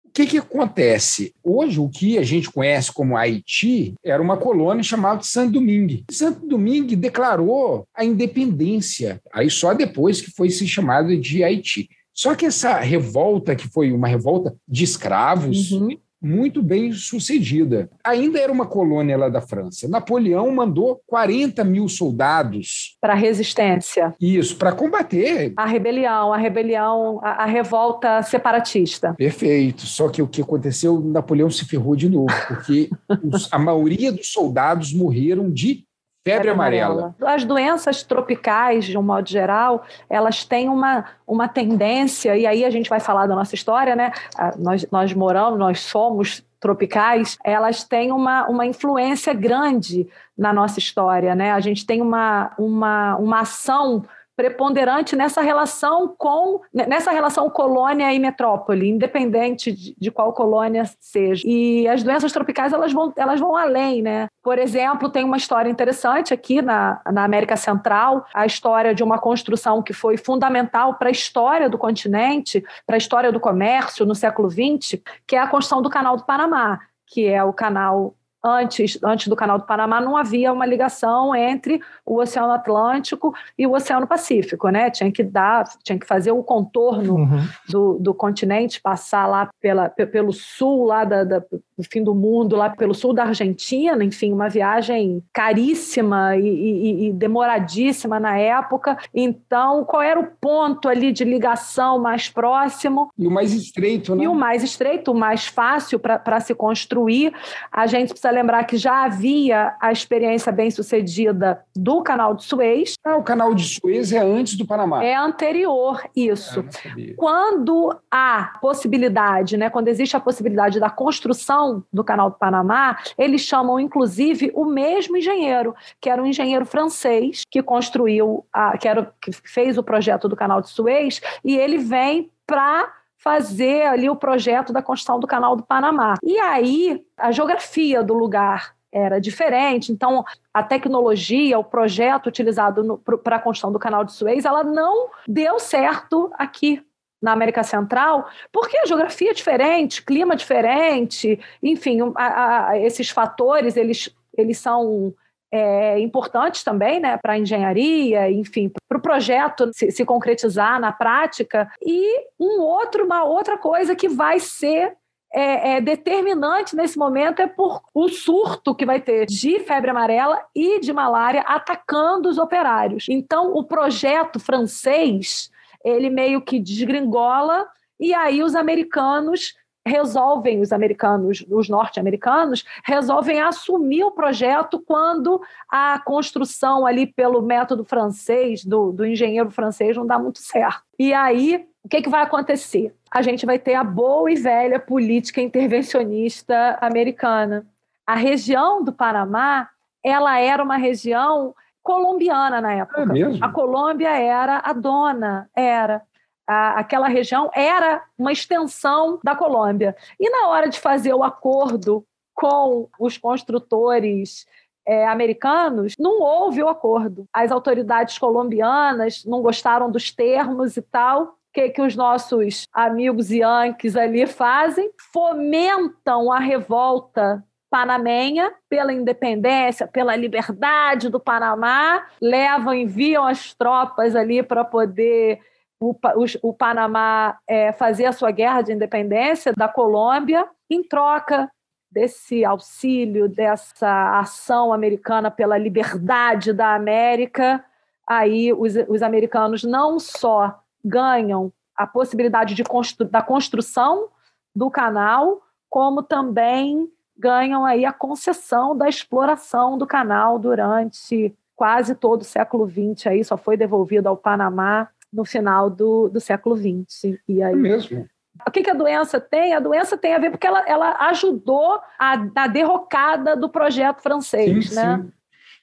O que, que acontece? Hoje, o que a gente conhece como Haiti era uma colônia chamada de Saint-Domingue. Saint-Domingue declarou a independência, aí só depois que foi se chamado de Haiti. Só que essa revolta, que foi uma revolta de escravos, uhum muito bem sucedida. Ainda era uma colônia lá da França. Napoleão mandou 40 mil soldados. Para a resistência. Isso, para combater. A rebelião, a rebelião, a, a, revolta separatista. Perfeito. Só que o que aconteceu, Napoleão se ferrou de novo, porque os, a maioria dos soldados morreram de Febre amarela. As doenças tropicais, de um modo geral, elas têm uma, uma tendência, e aí a gente vai falar da nossa história, né? Ah, nós, nós moramos, nós somos tropicais, elas têm uma, uma influência grande na nossa história, né? A gente tem uma, uma, uma ação preponderante nessa relação com nessa relação colônia e metrópole, independente de, de, qual colônia seja. E as doenças tropicais elas vão elas vão além, né? Por exemplo, tem uma história interessante aqui na, na América Central, a história de uma construção que foi fundamental para a história do continente, para a história do comércio no século XX, que é a construção do Canal do Panamá, que é o canal antes, antes do Canal do Panamá, não havia uma ligação entre o Oceano Atlântico e o Oceano Pacífico, né? Tinha que dar, tinha que fazer o contorno uhum. do, do continente, passar lá pela, pelo sul, lá da, da, do fim do mundo, lá pelo sul da Argentina, enfim, uma viagem caríssima e, e, e demoradíssima na época. Então, qual era o ponto ali de ligação mais próximo? E o mais estreito, né? E o mais estreito, o mais fácil para se construir. A gente precisa lembrar que já havia a experiência bem-sucedida do Canal de Suez. Ah, o Canal de Suez é antes do Panamá. É anterior, isso. É, quando há possibilidade, né, quando existe a possibilidade da construção construção do Canal do Panamá, eles chamam inclusive o mesmo engenheiro, que era um engenheiro francês que construiu, a, que, era, que fez o projeto do Canal de Suez, e ele vem para fazer ali o projeto da construção do Canal do Panamá. E aí, a geografia do lugar era diferente, então a tecnologia, o projeto utilizado para a construção do canal de Suez, ela não deu certo aqui na América Central, porque a geografia é diferente, clima diferente, enfim, a, a, esses fatores eles, eles são é, importantes também né, para a engenharia, enfim, para o projeto se, se, concretizar na prática. E um outro, uma outra coisa que vai ser é, é, determinante nesse momento é por o surto que vai ter de febre amarela e de malária atacando os operários. Então, o projeto francês ele meio que desgringola e aí os americanos resolvem, os americanos, os norte-americanos, resolvem assumir o projeto quando a construção ali pelo método francês, do, do engenheiro francês, não dá muito certo. E aí o que, que vai acontecer? A gente vai ter a boa e velha política intervencionista americana. A região do Panamá, ela era uma região colombiana na época. É mesmo? A Colômbia era a dona, era. A, aquela região era uma extensão da Colômbia. E na hora de fazer o acordo com os construtores é, americanos, não houve o acordo. As autoridades colombianas não gostaram dos termos e tal que, que os nossos amigos yankees ali fazem? Fomentam a revolta panamenha pela independência, pela liberdade do Panamá, levam, enviam as tropas ali para poder o, o, o Panamá é, fazer a sua guerra de independência da Colômbia, em troca desse auxílio, dessa ação americana pela liberdade da América, aí os, os americanos não só ganham a possibilidade de constru da construção do canal, como também ganham aí a concessão da exploração do canal durante quase todo o século XX, aí só foi devolvido ao Panamá no final do, do século XX. E aí, é mesmo. O que, que, a doença tem? A doença tem a ver porque ela, ela ajudou a, a derrocada do projeto francês, sim, né? Sim.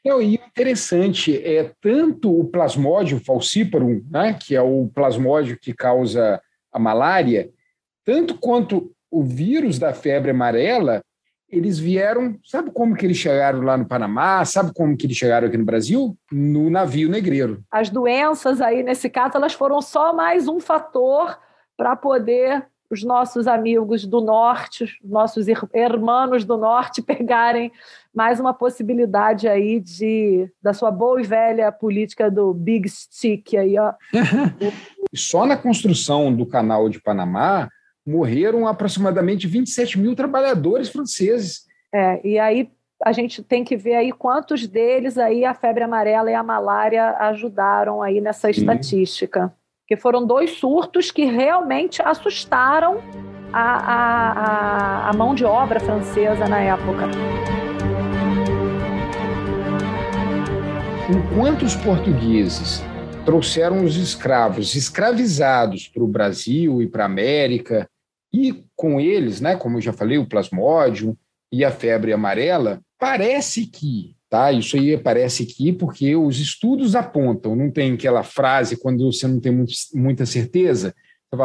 Não, e interessante é tanto o plasmódio falciparum, né, que é o plasmódio que causa a malária, tanto quanto o vírus da febre amarela, eles vieram, sabe como que eles chegaram lá no Panamá? Sabe como que eles chegaram aqui no Brasil? No navio negreiro. As doenças aí, nesse caso, elas foram só mais um fator para poder os nossos amigos do norte, os nossos irmãos do norte pegarem mais uma possibilidade aí de da sua boa e velha política do big stick aí, ó. Só na construção do canal de Panamá morreram aproximadamente 27 mil trabalhadores franceses. É, e aí a gente tem que ver aí quantos deles aí a febre amarela e a malária ajudaram aí nessa estatística que foram dois surtos que realmente assustaram a, a, a mão de obra francesa na época. Enquanto os portugueses trouxeram os escravos escravizados para o Brasil e para a América, e com eles, né, como eu já falei, o plasmódio e a febre amarela, parece que Tá? Isso aí aparece aqui porque os estudos apontam, não tem aquela frase quando você não tem muito, muita certeza.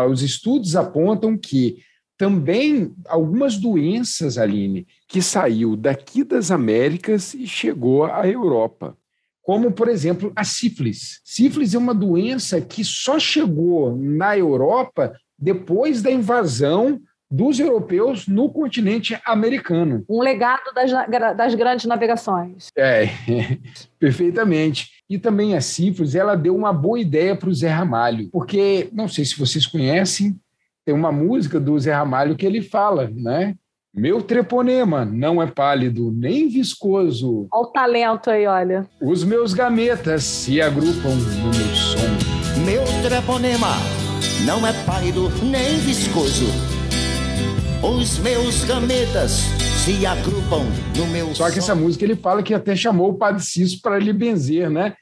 Os estudos apontam que também algumas doenças, Aline, que saiu daqui das Américas e chegou à Europa. Como, por exemplo, a sífilis. Sífilis é uma doença que só chegou na Europa depois da invasão dos europeus no continente americano. Um legado das, das grandes navegações. É, perfeitamente. E também a sífilis, ela deu uma boa ideia para o Zé Ramalho, porque, não sei se vocês conhecem, tem uma música do Zé Ramalho que ele fala, né? Meu treponema não é pálido nem viscoso. Olha o talento aí, olha. Os meus gametas se agrupam no meu som. Meu treponema não é pálido nem viscoso os meus gametas se agrupam no meu Só que essa música ele fala que até chamou o Padre Cício para lhe benzer, né?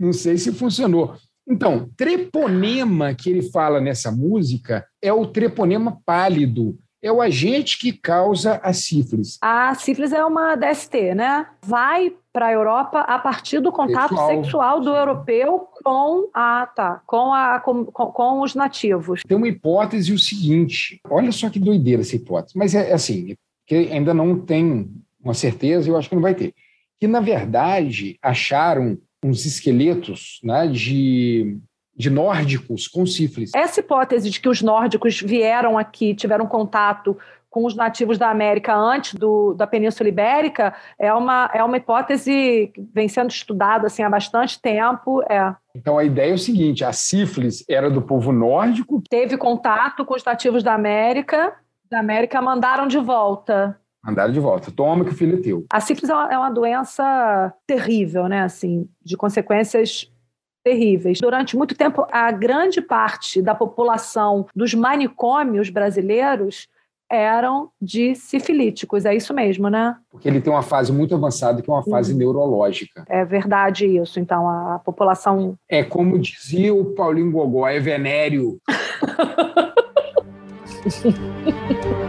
Não sei se funcionou. Então, treponema que ele fala nessa música é o treponema pálido. é o agente que causa a sífilis. A sífilis é uma DST, né? Vai para a Europa a partir do contato sexual, sexual do europeu com a tá, com, a, com, com, os nativos. Tem uma hipótese o seguinte, olha só que doideira essa hipótese, mas é, é assim, que ainda não tem uma certeza, eu acho que não vai ter. Que na verdade acharam uns esqueletos, né, de de nórdicos com sífilis. Essa hipótese de que os nórdicos vieram aqui, tiveram contato com os nativos da América antes do, da Península Ibérica é uma, é uma hipótese que vem sendo estudada assim, há bastante tempo. É. Então a ideia é o seguinte: a sífilis era do povo nórdico. Teve contato com os nativos da América, da América mandaram de volta. Mandaram de volta. Toma que o filho é teu. A sífilis é uma, é uma doença terrível, né? Assim, de consequências terríveis. Durante muito tempo, a grande parte da população dos manicômios brasileiros eram de sifilíticos, é isso mesmo, né? Porque ele tem uma fase muito avançada, que é uma fase uhum. neurológica. É verdade isso, então, a população... É como dizia o Paulinho Gogó, é venéreo.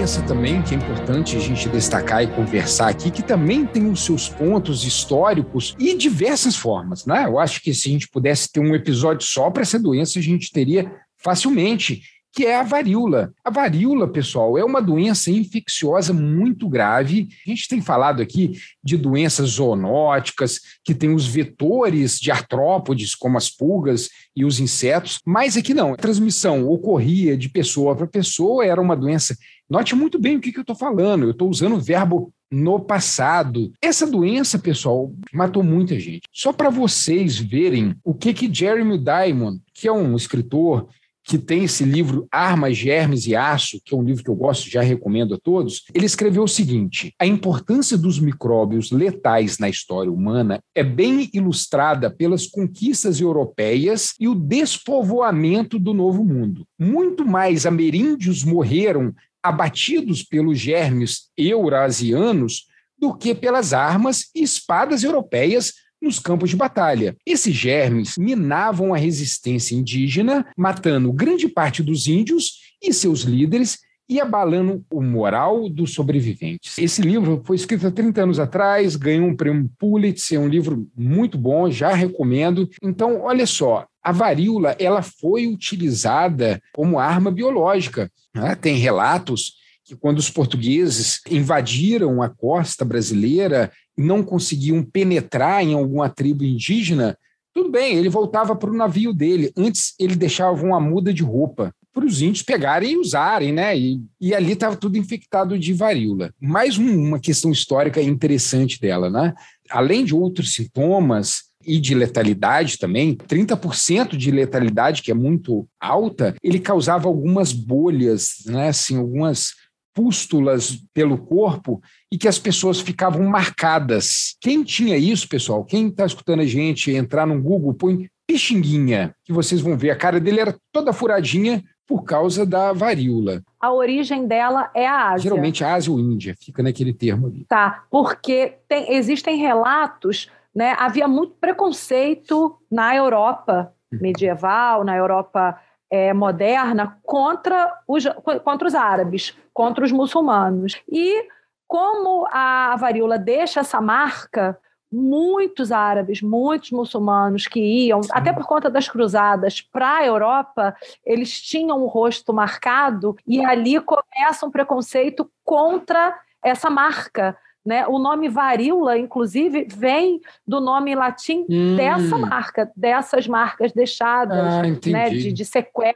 doença também que é importante a gente destacar e conversar aqui, que também tem os seus pontos históricos e diversas formas, né? Eu acho que se a gente pudesse ter um episódio só para essa doença, a gente teria facilmente que é a varíola. A varíola, pessoal, é uma doença infecciosa muito grave. A gente tem falado aqui de doenças zoonóticas, que tem os vetores de artrópodes, como as pulgas e os insetos, mas aqui não. A transmissão ocorria de pessoa para pessoa, era uma doença. Note muito bem o que, que eu estou falando, eu estou usando o verbo no passado. Essa doença, pessoal, matou muita gente. Só para vocês verem o que que Jeremy Diamond, que é um escritor que tem esse livro Armas, Germes e Aço, que é um livro que eu gosto, já recomendo a todos, ele escreveu o seguinte: a importância dos micróbios letais na história humana é bem ilustrada pelas conquistas europeias e o despovoamento do Novo Mundo. Muito mais ameríndios morreram abatidos pelos germes eurasianos do que pelas armas e espadas europeias nos campos de batalha. Esses germes minavam a resistência indígena, matando grande parte dos índios e seus líderes e abalando o moral dos sobreviventes. Esse livro foi escrito há 30 anos atrás, ganhou um prêmio Pulitzer, é um livro muito bom, já recomendo. Então, olha só, a varíola ela foi utilizada como arma biológica. Né? Tem relatos que quando os portugueses invadiram a costa brasileira e não conseguiam penetrar em alguma tribo indígena, tudo bem, ele voltava para o navio dele. Antes, ele deixava uma muda de roupa para os índios pegarem e usarem, né? E, e ali estava tudo infectado de varíola. Mais um, uma questão histórica interessante dela, né? Além de outros sintomas, e de letalidade também, 30% de letalidade, que é muito alta, ele causava algumas bolhas, né, assim, algumas pústulas pelo corpo e que as pessoas ficavam marcadas. Quem tinha isso, pessoal? Quem está escutando a gente entrar no Google, põe Pixinguinha, que vocês vão ver. A cara dele era toda furadinha por causa da varíola. A origem dela é a Ásia. Geralmente a Ásia ou Índia, fica naquele termo ali. Tá, porque tem, existem relatos, né? Havia muito preconceito na Europa uhum. medieval, na Europa é, moderna contra os, contra os árabes, contra os muçulmanos. E como a varíola deixa essa marca, muitos árabes, muitos muçulmanos que iam, Sim. até por conta das cruzadas, para a Europa, eles tinham o rosto marcado e ali começa um preconceito contra essa marca. Né? O nome varíola, inclusive, vem do nome latim hum. dessa marca, dessas marcas deixadas, ah, né? de, de sequela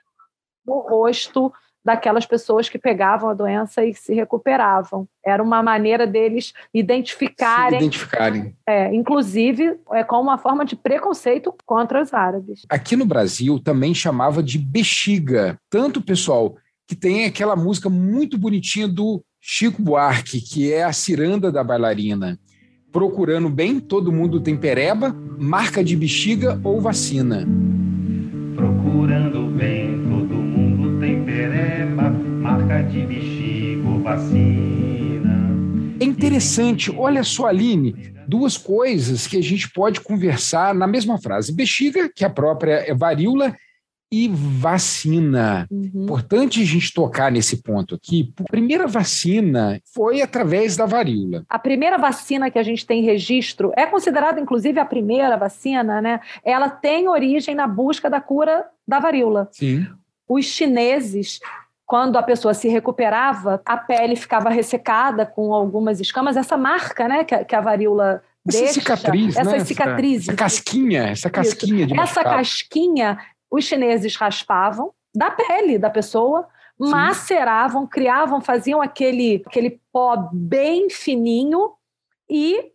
no rosto daquelas pessoas que pegavam a doença e se recuperavam. Era uma maneira deles identificarem. Se identificarem. É, inclusive, é como uma forma de preconceito contra os árabes. Aqui no Brasil também chamava de bexiga. Tanto, pessoal, que tem aquela música muito bonitinha do Chico Buarque, que é a ciranda da bailarina. Procurando bem, todo mundo tem pereba, marca de bexiga ou vacina. Procurando bem, todo mundo tem pereba, marca de bexiga ou vacina. É interessante, olha só, Aline, duas coisas que a gente pode conversar na mesma frase: bexiga, que é a própria varíola, e vacina. Uhum. Importante a gente tocar nesse ponto aqui. A primeira vacina foi através da varíola. A primeira vacina que a gente tem registro é considerada, inclusive, a primeira vacina, né? Ela tem origem na busca da cura da varíola. Sim. Os chineses quando a pessoa se recuperava, a pele ficava ressecada com algumas escamas. Essa marca, né, que a, varíola essa deixa, cicatriz, essas né? cicatrizes, essa casquinha, essa casquinha de essa machucado. casquinha, os chineses raspavam da pele da pessoa, Sim. maceravam, criavam, faziam aquele, aquele pó bem fininho e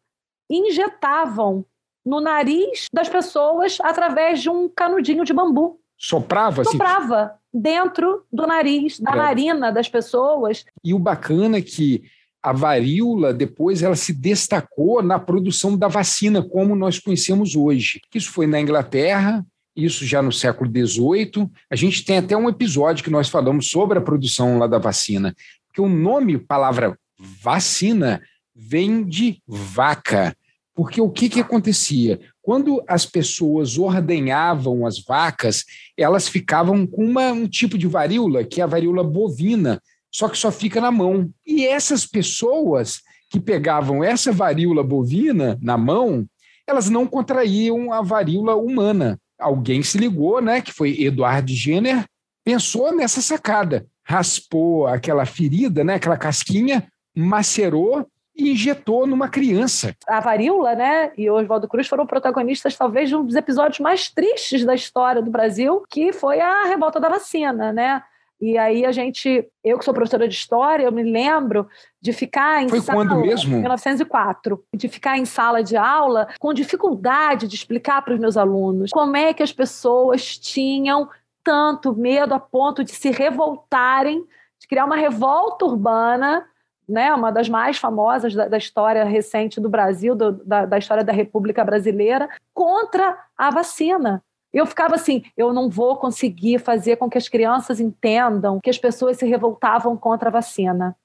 injetavam no nariz das pessoas através de um canudinho de bambu. Soprava assim. Soprava dentro do nariz, da Credo. narina das pessoas. E o bacana é que a varíola depois ela se destacou na produção da vacina como nós conhecemos hoje. Isso foi na Inglaterra, isso já no século XVIII. A gente tem até um episódio que nós falamos sobre a produção lá da vacina, porque o nome, palavra vacina, vem de vaca. Porque o que, que acontecia? Quando as pessoas ordenhavam as vacas, elas ficavam com uma, um tipo de varíola, que é a varíola bovina, só que só fica na mão. E essas pessoas que pegavam essa varíola bovina na mão, elas não contraíam a varíola humana. Alguém se ligou, né, que foi Eduard Jenner, pensou nessa sacada, raspou aquela ferida, né, aquela casquinha, macerou e injetou numa criança. A varíola, né, e o Oswaldo Cruz foram protagonistas talvez de um dos episódios mais tristes da história do Brasil, que foi a revolta da vacina, né? E aí a gente, eu que sou professora de história, eu me lembro de ficar em Foi sala, quando mesmo? 1904, de ficar em sala de aula com dificuldade de explicar para os meus alunos como é que as pessoas tinham tanto medo a ponto de se revoltarem, de criar uma revolta urbana né, uma das mais famosas da, da história recente do Brasil, do, da, da, história da República Brasileira, contra a vacina. Eu ficava assim, eu não vou conseguir fazer com que as crianças entendam que as pessoas se revoltavam contra a vacina.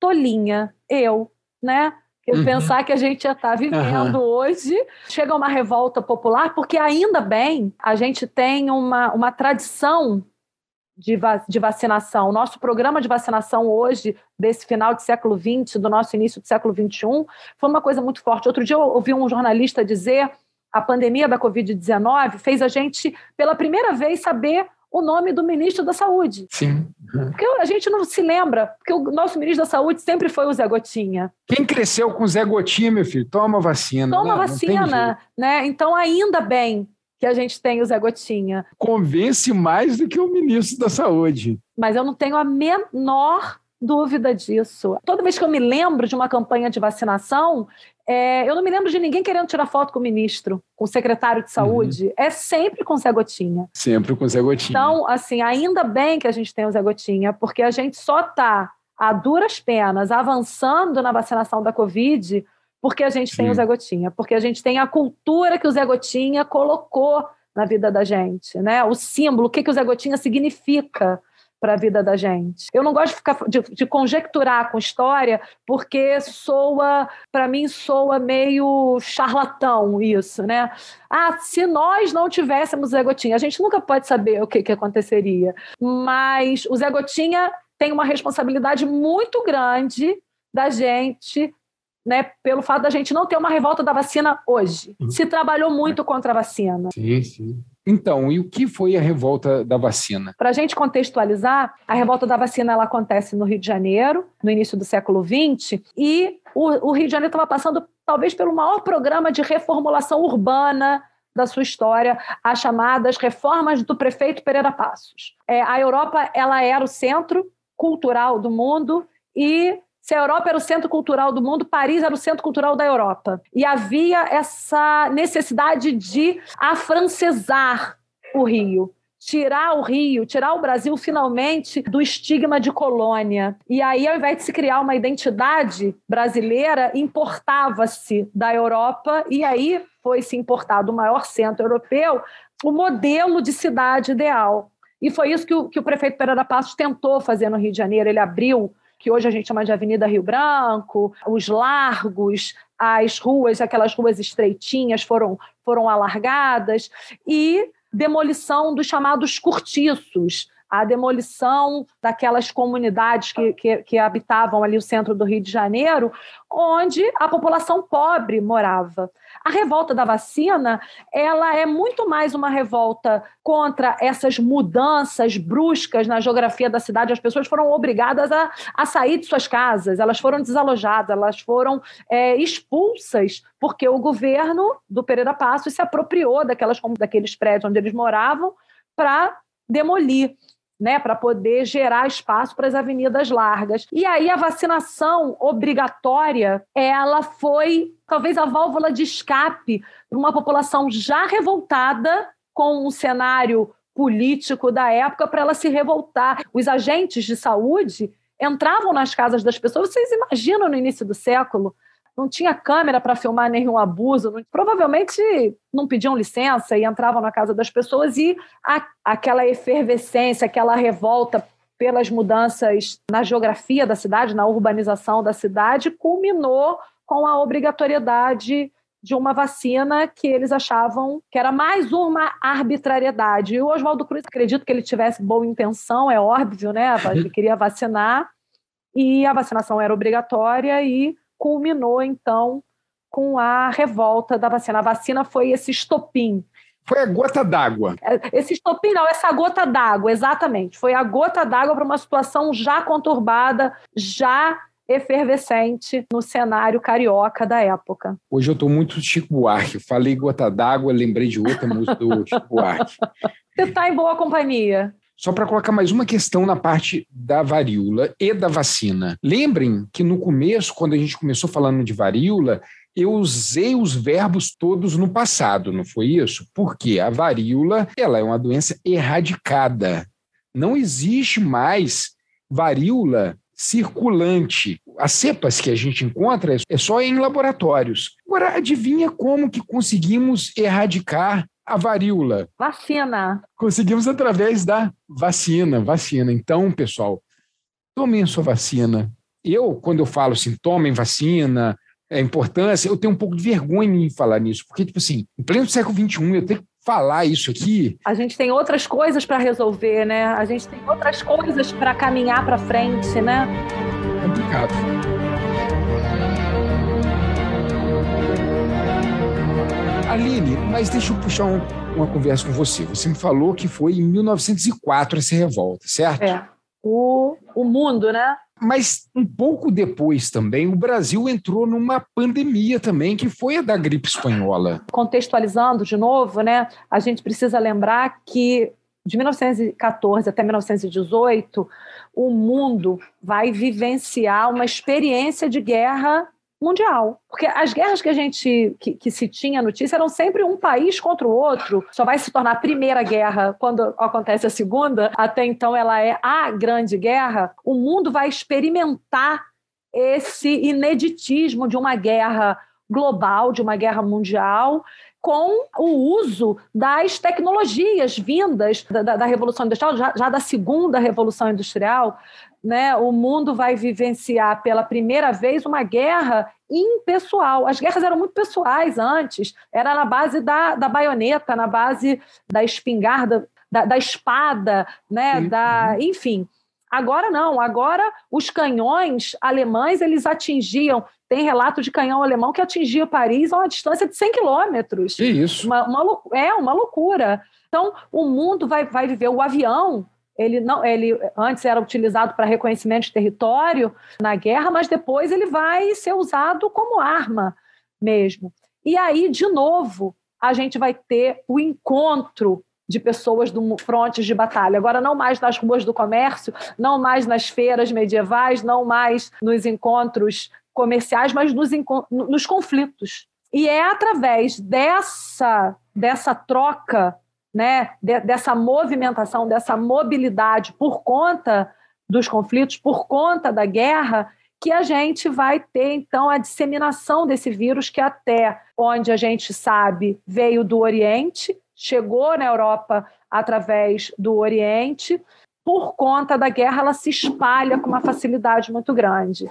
Tolinha, eu, né? Uhum. Pensar que a gente já está vivendo uhum. hoje, chega uma revolta popular, porque ainda bem a gente tem uma, uma tradição de, va de, vacinação. O nosso programa de vacinação hoje, desse final de século XX, do nosso início do século XXI, foi uma coisa muito forte. Outro dia eu ouvi um jornalista dizer a pandemia da Covid-19 fez a gente, pela primeira vez, saber o nome do ministro da Saúde. Sim. Porque a gente não se lembra, porque o nosso ministro da Saúde sempre foi o Zé Gotinha. Quem cresceu com o Zé Gotinha, meu filho, toma vacina. Toma não, vacina, não né? Então, ainda bem que a gente tem o Zé Gotinha. Convence mais do que o ministro da Saúde. Mas eu não tenho a menor dúvida disso. Toda vez que eu me lembro de uma campanha de vacinação, é, eu não me lembro de ninguém querendo tirar foto com o ministro, com o secretário de saúde. Uhum. É sempre com o Zé Gotinha. Sempre com o Zé Gotinha. Então, assim, ainda bem que a gente tem o Zé Gotinha, porque a gente só está, a duras penas, avançando na vacinação da Covid porque a gente Sim. tem o Zé Gotinha, porque a gente tem a cultura que o Zé Gotinha colocou na vida da gente, né? O símbolo, o que, que o Zé Gotinha significa para a vida da gente. Eu não gosto de, ficar, de, de conjecturar com história, porque soa, para mim, soa meio charlatão isso, né? Ah, se nós não tivéssemos o Zé Gotinha, a gente nunca pode saber o que, que aconteceria. Mas o Zé Gotinha tem uma responsabilidade muito grande da gente né, pelo fato da gente não ter uma revolta da vacina hoje. Uhum. Se trabalhou muito contra a vacina. Sim, sim. Então, e o que foi a revolta da vacina? Para a gente contextualizar, a revolta da vacina ela acontece no Rio de Janeiro, no início do século XX, e o, o Rio de Janeiro estava passando talvez pelo maior programa de reformulação urbana da sua história, as chamadas reformas do prefeito Pereira Passos. É, a Europa ela era o centro cultural do mundo e se a Europa era o centro cultural do mundo, Paris era o centro cultural da Europa. E havia essa necessidade de afrancesar o Rio. Tirar o Rio, tirar o Brasil finalmente do estigma de colônia. E aí, ao invés de se criar uma identidade brasileira, importava-se da Europa, e aí foi se importado o maior centro europeu, o modelo de cidade ideal. E foi isso que o, que o prefeito Pereira Passos tentou fazer no Rio de Janeiro. Ele abriu que hoje a gente chama de Avenida Rio Branco, os largos, as ruas, aquelas ruas estreitinhas foram, foram alargadas, e demolição dos chamados cortiços, a demolição daquelas comunidades que, que, que, habitavam ali o centro do Rio de Janeiro, onde a população pobre morava. A revolta da vacina, ela é muito mais uma revolta contra essas mudanças bruscas na geografia da cidade. As pessoas foram obrigadas a, a sair de suas casas, elas foram desalojadas, elas foram é, expulsas, porque o governo do Pereira Passos se apropriou daquelas, daqueles prédios onde eles moravam para demolir né, para poder gerar espaço para as avenidas largas. E aí a vacinação obrigatória, ela foi talvez a válvula de escape para uma população já revoltada com o cenário político da época para ela se revoltar. Os agentes de saúde entravam nas casas das pessoas. Vocês imaginam no início do século não tinha câmera para filmar nenhum abuso, não, provavelmente não pediam licença e entravam na casa das pessoas e a, aquela efervescência, aquela revolta pelas mudanças na geografia da cidade, na urbanização da cidade, culminou com a obrigatoriedade de uma vacina que eles achavam que era mais uma arbitrariedade. E o Oswaldo Cruz, acredito que ele tivesse boa intenção, é óbvio, né? Ele queria vacinar e a vacinação era obrigatória e culminou, então, com a revolta da vacina. A vacina foi esse estopim. Foi a gota d'água. É, esse estopim, não, essa gota d'água, exatamente. Foi a gota d'água para uma situação já conturbada, já efervescente no cenário carioca da época. Hoje eu estou muito Chico Buarque. Falei gota d'água, lembrei de outra música do Chico Buarque. Você está em boa companhia. Só para colocar mais uma questão na parte da varíola e da vacina. Lembrem que no começo, quando a gente começou falando de varíola, eu usei os verbos todos no passado, não foi isso? Porque a varíola ela é uma doença erradicada. Não existe mais varíola circulante. As cepas que a gente encontra é só em laboratórios. Agora, adivinha como que conseguimos erradicar a varíola? Vacina. Conseguimos através da vacina, vacina. Então, pessoal, tomem a sua vacina. Eu, quando eu falo assim, tomem vacina, a importância, eu tenho um pouco de vergonha em falar nisso, porque, tipo assim, em pleno século XXI, eu tenho que falar isso aqui. A gente tem outras coisas para resolver, né? A gente tem outras coisas para caminhar para frente, né? É complicado. Aline, mas deixa eu puxar um, uma conversa com você. Você me falou que foi em 1904 essa revolta, certo? É. O, o mundo, né? Mas um pouco depois também, o Brasil entrou numa pandemia também, que foi a da gripe espanhola. Contextualizando de novo, né? A gente precisa lembrar que de 1914 até 1918, o mundo vai vivenciar uma experiência de guerra mundial. Porque as guerras que a gente que, que, se tinha notícia eram sempre um país contra o outro. Só vai se tornar a primeira guerra quando acontece a segunda. Até então ela é a grande guerra. O mundo vai experimentar esse ineditismo de uma guerra global, de uma guerra mundial, com o uso das tecnologias vindas da, da, da Revolução Industrial, já, já, da segunda Revolução Industrial, né, o mundo vai vivenciar pela primeira vez uma guerra impessoal. As guerras eram muito pessoais antes, era na base da, da baioneta, na base da espingarda, da, da espada, né, da, uhum. enfim. Agora não, agora os canhões alemães eles atingiam. Tem relato de canhão alemão que atingia Paris a uma distância de 100 quilômetros. Que isso? Uma, uma, é uma loucura. Então, o mundo vai, vai viver. O avião ele não, ele antes era utilizado para reconhecimento de território na guerra, mas depois ele vai ser usado como arma mesmo. E aí, de novo, a gente vai ter o encontro de pessoas do frontes de batalha. Agora, não mais nas ruas do comércio, não mais nas feiras medievais, não mais nos encontros comerciais, mas nos, nos conflitos. E é através dessa, dessa troca né, dessa movimentação, dessa mobilidade por conta dos conflitos, por conta da guerra, que a gente vai ter então a disseminação desse vírus que até onde a gente sabe veio do Oriente, chegou na Europa através do Oriente, por conta da guerra, ela se espalha com uma facilidade muito grande.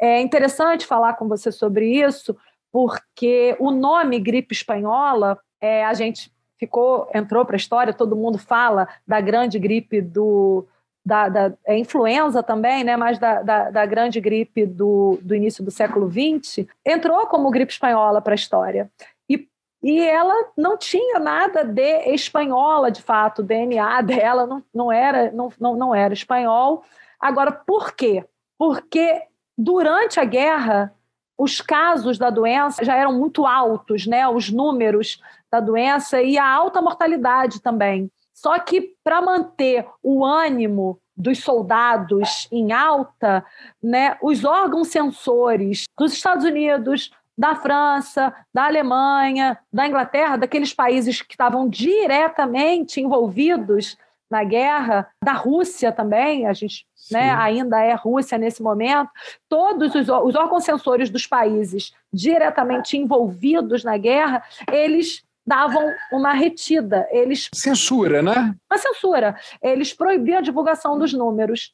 É interessante falar com você sobre isso, porque o nome gripe espanhola, é, a gente ficou, entrou para a história, todo mundo fala da grande gripe do. Da, da é influenza também, né? mas da, da, da grande gripe do, do início do século XX, entrou como gripe espanhola para a história. E, e ela não tinha nada de espanhola, de fato, o DNA dela não, não, era, não, não, não era espanhol. Agora, por quê? Porque durante a guerra, os casos da doença já eram muito altos, né? Os números da doença e a alta mortalidade também. Só que para manter o ânimo dos soldados em alta, né, os órgãos sensores dos Estados Unidos, da França, da Alemanha, da Inglaterra, daqueles países que estavam diretamente envolvidos na guerra, da Rússia também, a gente né, ainda é Rússia nesse momento, todos os, os órgãos sensores dos países diretamente envolvidos na guerra, eles davam uma retida. Eles censura, né? Uma censura. Eles proibiam a divulgação dos números.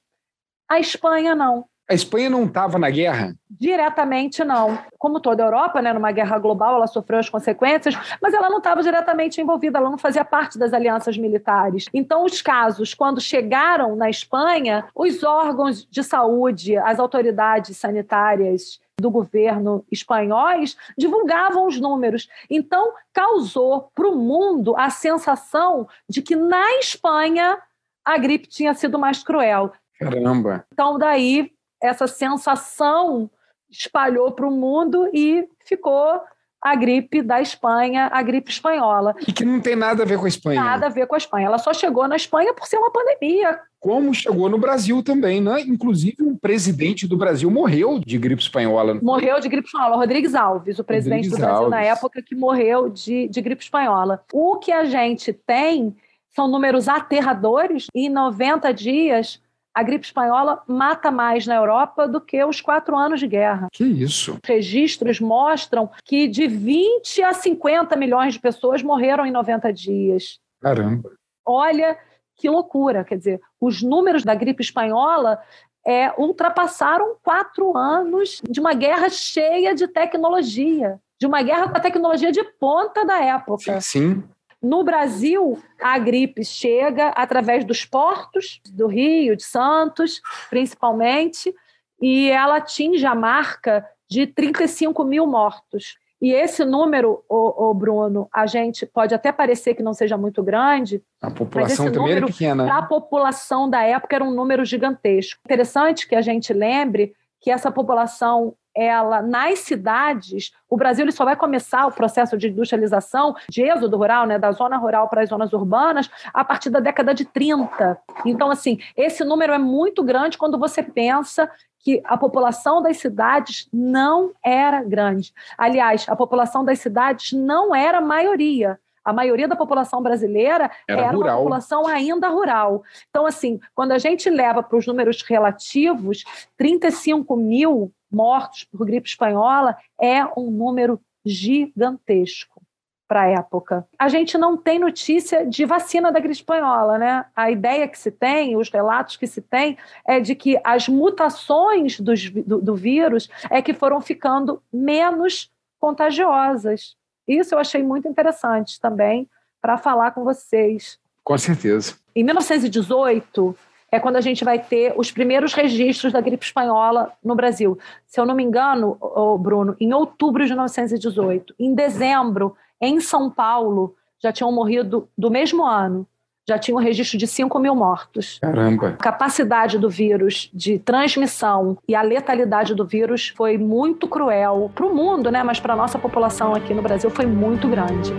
A Espanha não. A Espanha não estava na guerra? Diretamente, não. Como toda a Europa, né, numa guerra global, ela sofreu as consequências, mas ela não estava diretamente envolvida, ela não fazia parte das alianças militares. Então, os casos, quando chegaram na Espanha, os órgãos de saúde, as autoridades sanitárias do governo espanhóis divulgavam os números. Então, causou para o mundo a sensação de que na Espanha a gripe tinha sido mais cruel. Caramba! Então, daí essa sensação espalhou para o mundo e ficou a gripe da Espanha, a gripe espanhola. E que não tem nada a ver com a Espanha. Nada a ver com a Espanha. Ela só chegou na Espanha por ser uma pandemia. Como chegou no Brasil também, né? Inclusive, um presidente do Brasil morreu de gripe espanhola. Morreu de gripe espanhola. Rodrigues Alves, o presidente Rodrigues do Brasil Alves. na época que morreu de, de gripe espanhola. O que a gente tem são números aterradores. Em 90 dias, a gripe espanhola mata mais na Europa do que os quatro anos de guerra. Que isso? Registros mostram que de 20 a 50 milhões de pessoas morreram em 90 dias. Caramba. Olha que loucura. Quer dizer, os números da gripe espanhola é, ultrapassaram quatro anos de uma guerra cheia de tecnologia. De uma guerra com a tecnologia de ponta da época. Sim. No Brasil, a gripe chega através dos portos do Rio, de Santos, principalmente, e ela atinge a marca de 35 mil mortos. E esse número, o, o, Bruno, a gente pode até parecer que não seja muito grande. A população também número, era pequena. Para a população da época era um número gigantesco. Interessante que a gente lembre que essa população ela nas cidades, o Brasil ele só vai começar o processo de industrialização, de êxodo rural, né, da zona rural para as zonas urbanas, a partir da década de 30. Então, assim, esse número é muito grande quando você pensa que a população das cidades não era grande. Aliás, a população das cidades não era a maioria. A maioria da população brasileira era, era uma população ainda rural. Então, assim, quando a gente leva para os números relativos, 35 mil mortos por gripe espanhola é um número gigantesco para a época. A gente não tem notícia de vacina da gripe espanhola, né? A ideia que se tem, os relatos que se tem, é de que as mutações dos, do, do vírus é que foram ficando menos contagiosas. Isso eu achei muito interessante também para falar com vocês. Com certeza. Em 1918, é quando a gente vai ter os primeiros registros da gripe espanhola no Brasil. Se eu não me engano, Bruno, em outubro de 1918. Em dezembro, em São Paulo, já tinham morrido do mesmo ano. Já tinha um registro de 5 mil mortos. Caramba! A capacidade do vírus de transmissão e a letalidade do vírus foi muito cruel para o mundo, né? mas para a nossa população aqui no Brasil foi muito grande.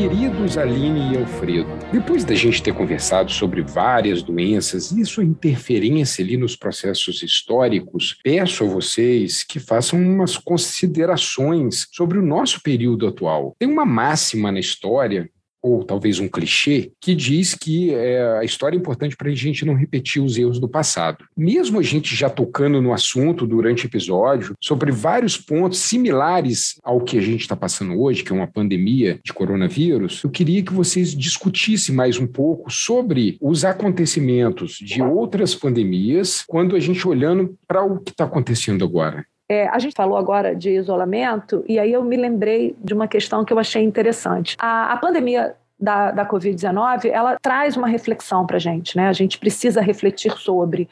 Queridos Aline e Alfredo, depois da gente ter conversado sobre várias doenças e sua interferência ali nos processos históricos, peço a vocês que façam umas considerações sobre o nosso período atual. Tem uma máxima na história ou talvez um clichê, que diz que é, a história é importante para a gente não repetir os erros do passado. Mesmo a gente já tocando no assunto durante o episódio, sobre vários pontos similares ao que a gente está passando hoje, que é uma pandemia de coronavírus, eu queria que vocês discutissem mais um pouco sobre os acontecimentos de outras pandemias, quando a gente olhando para o que está acontecendo agora. É, a gente falou agora de isolamento, e aí eu me lembrei de uma questão que eu achei interessante. A, a pandemia da, da Covid-19, ela traz uma reflexão para a gente, né? A gente precisa refletir sobre.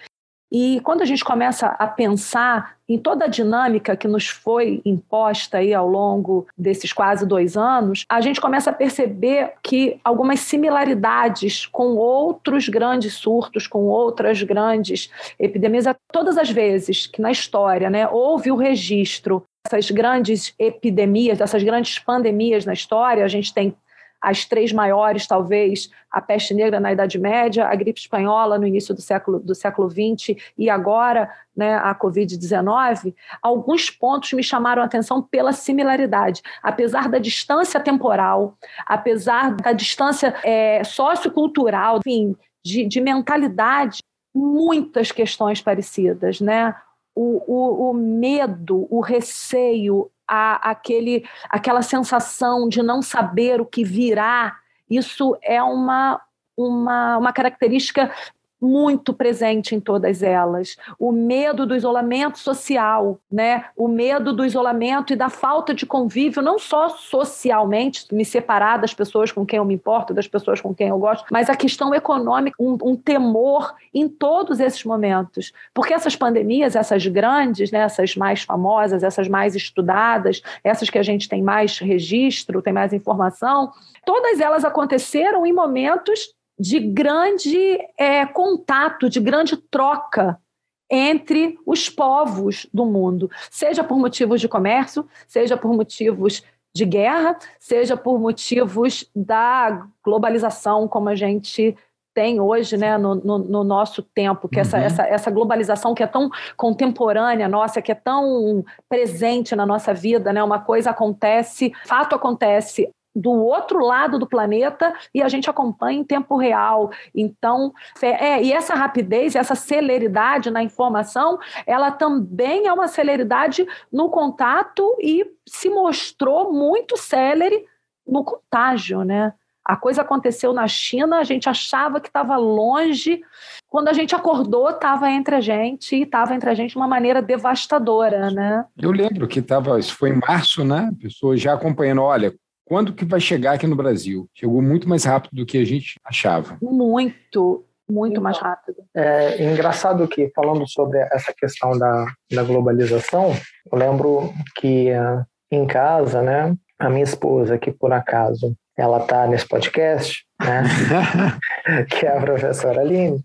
E quando a gente começa a pensar em toda a dinâmica que nos foi imposta aí ao longo desses quase dois anos, a gente começa a perceber que algumas similaridades com outros grandes surtos, com outras grandes epidemias, todas as vezes que na história né, houve o registro dessas grandes epidemias, dessas grandes pandemias na história, a gente tem as três maiores, talvez, a peste negra na Idade Média, a gripe espanhola no início do século, do século XX e agora né, a Covid-19, alguns pontos me chamaram a atenção pela similaridade. Apesar da distância temporal, apesar da distância é, sociocultural, enfim, de, de mentalidade, muitas questões parecidas, né? O, o, o medo, o receio, a, aquele, aquela sensação de não saber o que virá, isso é uma, uma, uma característica muito presente em todas elas. O medo do isolamento social, né? O medo do isolamento e da falta de convívio, não só socialmente, me separar das pessoas com quem eu me importo, das pessoas com quem eu gosto, mas a questão econômica, um, um temor em todos esses momentos. Porque essas pandemias, essas grandes, né, essas mais famosas, essas mais estudadas, essas que a gente tem mais registro, tem mais informação, todas elas aconteceram em momentos de grande é, contato, de grande troca entre os povos do mundo, seja por motivos de comércio, seja por motivos de guerra, seja por motivos da globalização, como a gente tem hoje né, no, no, no nosso tempo, que uhum. essa, essa, essa globalização que é tão contemporânea nossa, que é tão presente na nossa vida, né, uma coisa acontece, fato acontece do outro lado do planeta e a gente acompanha em tempo real. Então, é, e essa rapidez, essa celeridade na informação, ela também é uma celeridade no contato e se mostrou muito celere no contágio, né? A coisa aconteceu na China, a gente achava que estava longe. Quando a gente acordou, estava entre a gente e estava entre a gente de uma maneira devastadora, né? Eu lembro que estava, isso foi em março, né? Pessoas já acompanhando, olha, quando que vai chegar aqui no Brasil? Chegou muito mais rápido do que a gente achava. Muito, muito mais rápido. É engraçado que, falando sobre essa questão da, da globalização, eu lembro que uh, em casa, né, a minha esposa, que por acaso ela está nesse podcast, né, que é a professora Aline,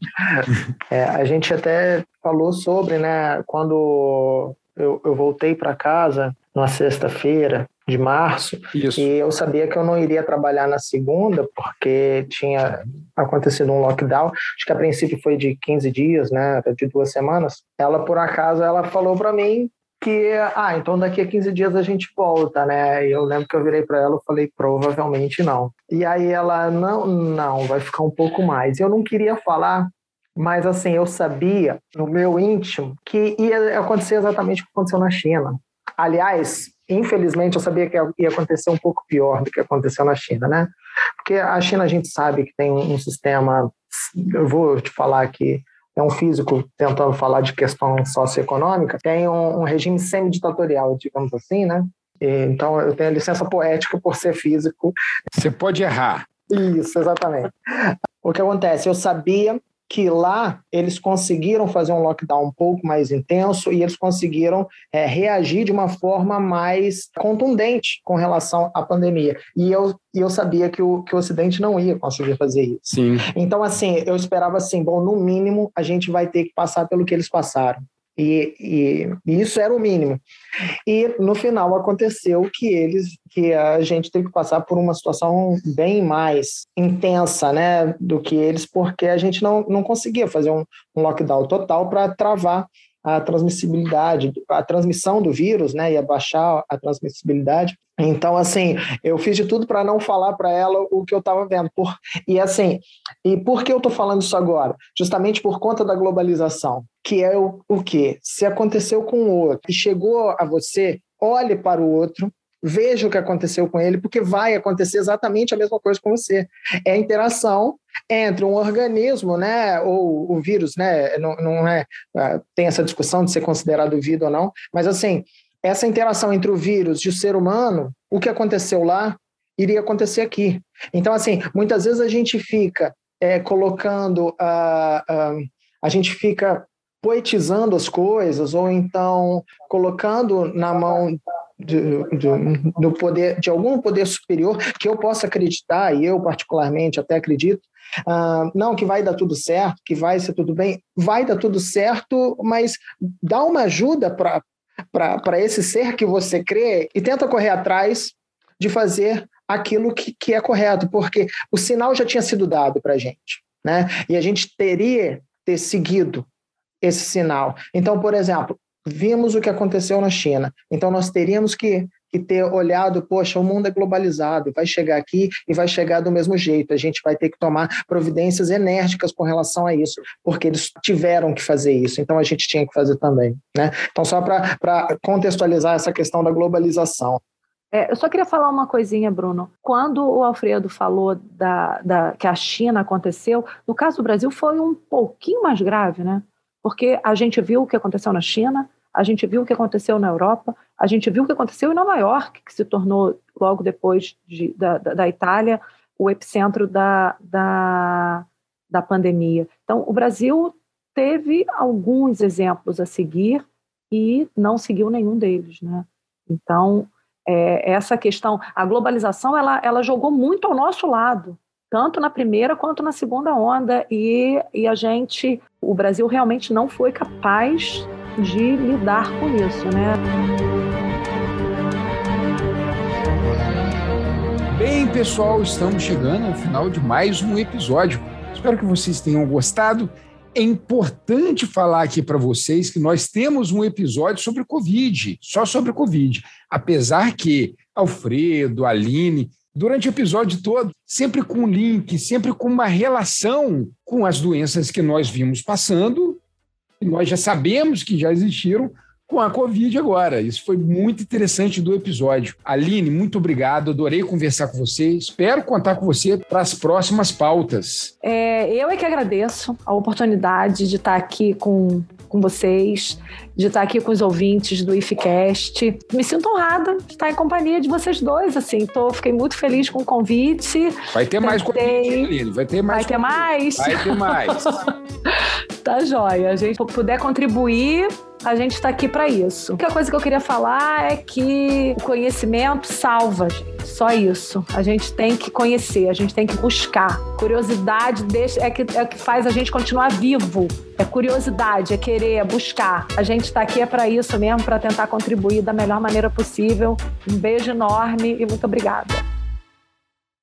é, a gente até falou sobre, né, quando eu, eu voltei para casa na sexta-feira de março Isso. e eu sabia que eu não iria trabalhar na segunda porque tinha acontecido um lockdown. Acho que a princípio foi de 15 dias né de duas semanas. Ela por acaso ela falou para mim que ah então daqui a 15 dias a gente volta né? E eu lembro que eu virei para ela e falei provavelmente não. E aí ela não não vai ficar um pouco mais. Eu não queria falar mas assim eu sabia no meu íntimo que ia acontecer exatamente o que aconteceu na China. Aliás infelizmente, eu sabia que ia acontecer um pouco pior do que aconteceu na China, né? Porque a China a gente sabe que tem um sistema, eu vou te falar aqui, é um físico tentando falar de questão socioeconômica, tem um, um regime semi-ditatorial, digamos assim, né? E, então eu tenho licença poética por ser físico. Você pode errar. Isso, exatamente. O que acontece? Eu sabia que lá eles conseguiram fazer um lockdown um pouco mais intenso e eles conseguiram é, reagir de uma forma mais contundente com relação à pandemia. E eu, e eu sabia que o, que o Ocidente não ia conseguir fazer isso. Sim. Então, assim, eu esperava assim, bom, no mínimo a gente vai ter que passar pelo que eles passaram. E, e, e, isso era o mínimo. E no final aconteceu que eles, que a gente teve que passar por uma situação bem mais intensa, né, do que eles, porque a gente não, não conseguia fazer um, um lockdown total para travar a transmissibilidade, a transmissão do vírus, né, e abaixar a transmissibilidade. Então, assim, eu fiz de tudo para não falar para ela o que eu estava vendo. Por, e assim, e por que eu estou falando isso agora? Justamente por conta da globalização, que é o, o quê? Se aconteceu com o outro e chegou a você, olhe para o outro, veja o que aconteceu com ele, porque vai acontecer exatamente a mesma coisa com você. É a interação entre um organismo, né, ou o vírus, né, não, não é, é tem essa discussão de ser considerado vida ou não, mas assim, essa interação entre o vírus e o ser humano, o que aconteceu lá, iria acontecer aqui. Então, assim, muitas vezes a gente fica é, colocando, uh, uh, a gente fica poetizando as coisas, ou então colocando na mão do poder, de algum poder superior que eu possa acreditar, e eu particularmente até acredito, uh, não, que vai dar tudo certo, que vai ser tudo bem, vai dar tudo certo, mas dá uma ajuda para para esse ser que você crê e tenta correr atrás de fazer aquilo que, que é correto, porque o sinal já tinha sido dado para a gente, né? E a gente teria ter seguido esse sinal. Então, por exemplo, vimos o que aconteceu na China. Então, nós teríamos que, que ter olhado, poxa, o mundo é globalizado, vai chegar aqui e vai chegar do mesmo jeito. A gente vai ter que tomar providências enérgicas com relação a isso, porque eles tiveram que fazer isso, então a gente tinha que fazer também. Né? Então, só para contextualizar essa questão da globalização. É, eu só queria falar uma coisinha, Bruno. Quando o Alfredo falou da, da, que a China aconteceu, no caso do Brasil foi um pouquinho mais grave, né? Porque a gente viu o que aconteceu na China, a gente viu o que aconteceu na Europa, a gente viu o que aconteceu em Nova York, que se tornou, logo depois de, da, da, Itália, o epicentro da, da, da pandemia. Então, o Brasil teve alguns exemplos a seguir e não seguiu nenhum deles, né? Então, é, essa questão, a globalização, ela, ela jogou muito ao nosso lado, tanto na primeira quanto na segunda onda, e, e a gente, o Brasil realmente não foi capaz de lidar com isso, né? Bem, pessoal, estamos chegando ao final de mais um episódio. Espero que vocês tenham gostado. É importante falar aqui para vocês que nós temos um episódio sobre Covid, só sobre Covid. Apesar que Alfredo, Aline durante o episódio todo, sempre com link, sempre com uma relação com as doenças que nós vimos passando, nós já sabemos que já existiram com a Covid agora. Isso foi muito interessante do episódio. Aline, muito obrigado, adorei conversar com você. Espero contar com você para as próximas pautas. É, eu é que agradeço a oportunidade de estar aqui com com vocês, de estar aqui com os ouvintes do IFCast. Me sinto honrada de estar em companhia de vocês dois, assim. Tô, fiquei muito feliz com o convite. Vai ter mais convite, Vai ter mais. Vai ter mais? Vai ter mais. tá jóia. A gente puder contribuir, a gente está aqui para isso. A única coisa que eu queria falar é que o conhecimento salva, gente. Só isso. A gente tem que conhecer, a gente tem que buscar. Curiosidade deixa, é, que, é que faz a gente continuar vivo. É curiosidade, é querer, é buscar. A gente está aqui é para isso mesmo, para tentar contribuir da melhor maneira possível. Um beijo enorme e muito obrigada.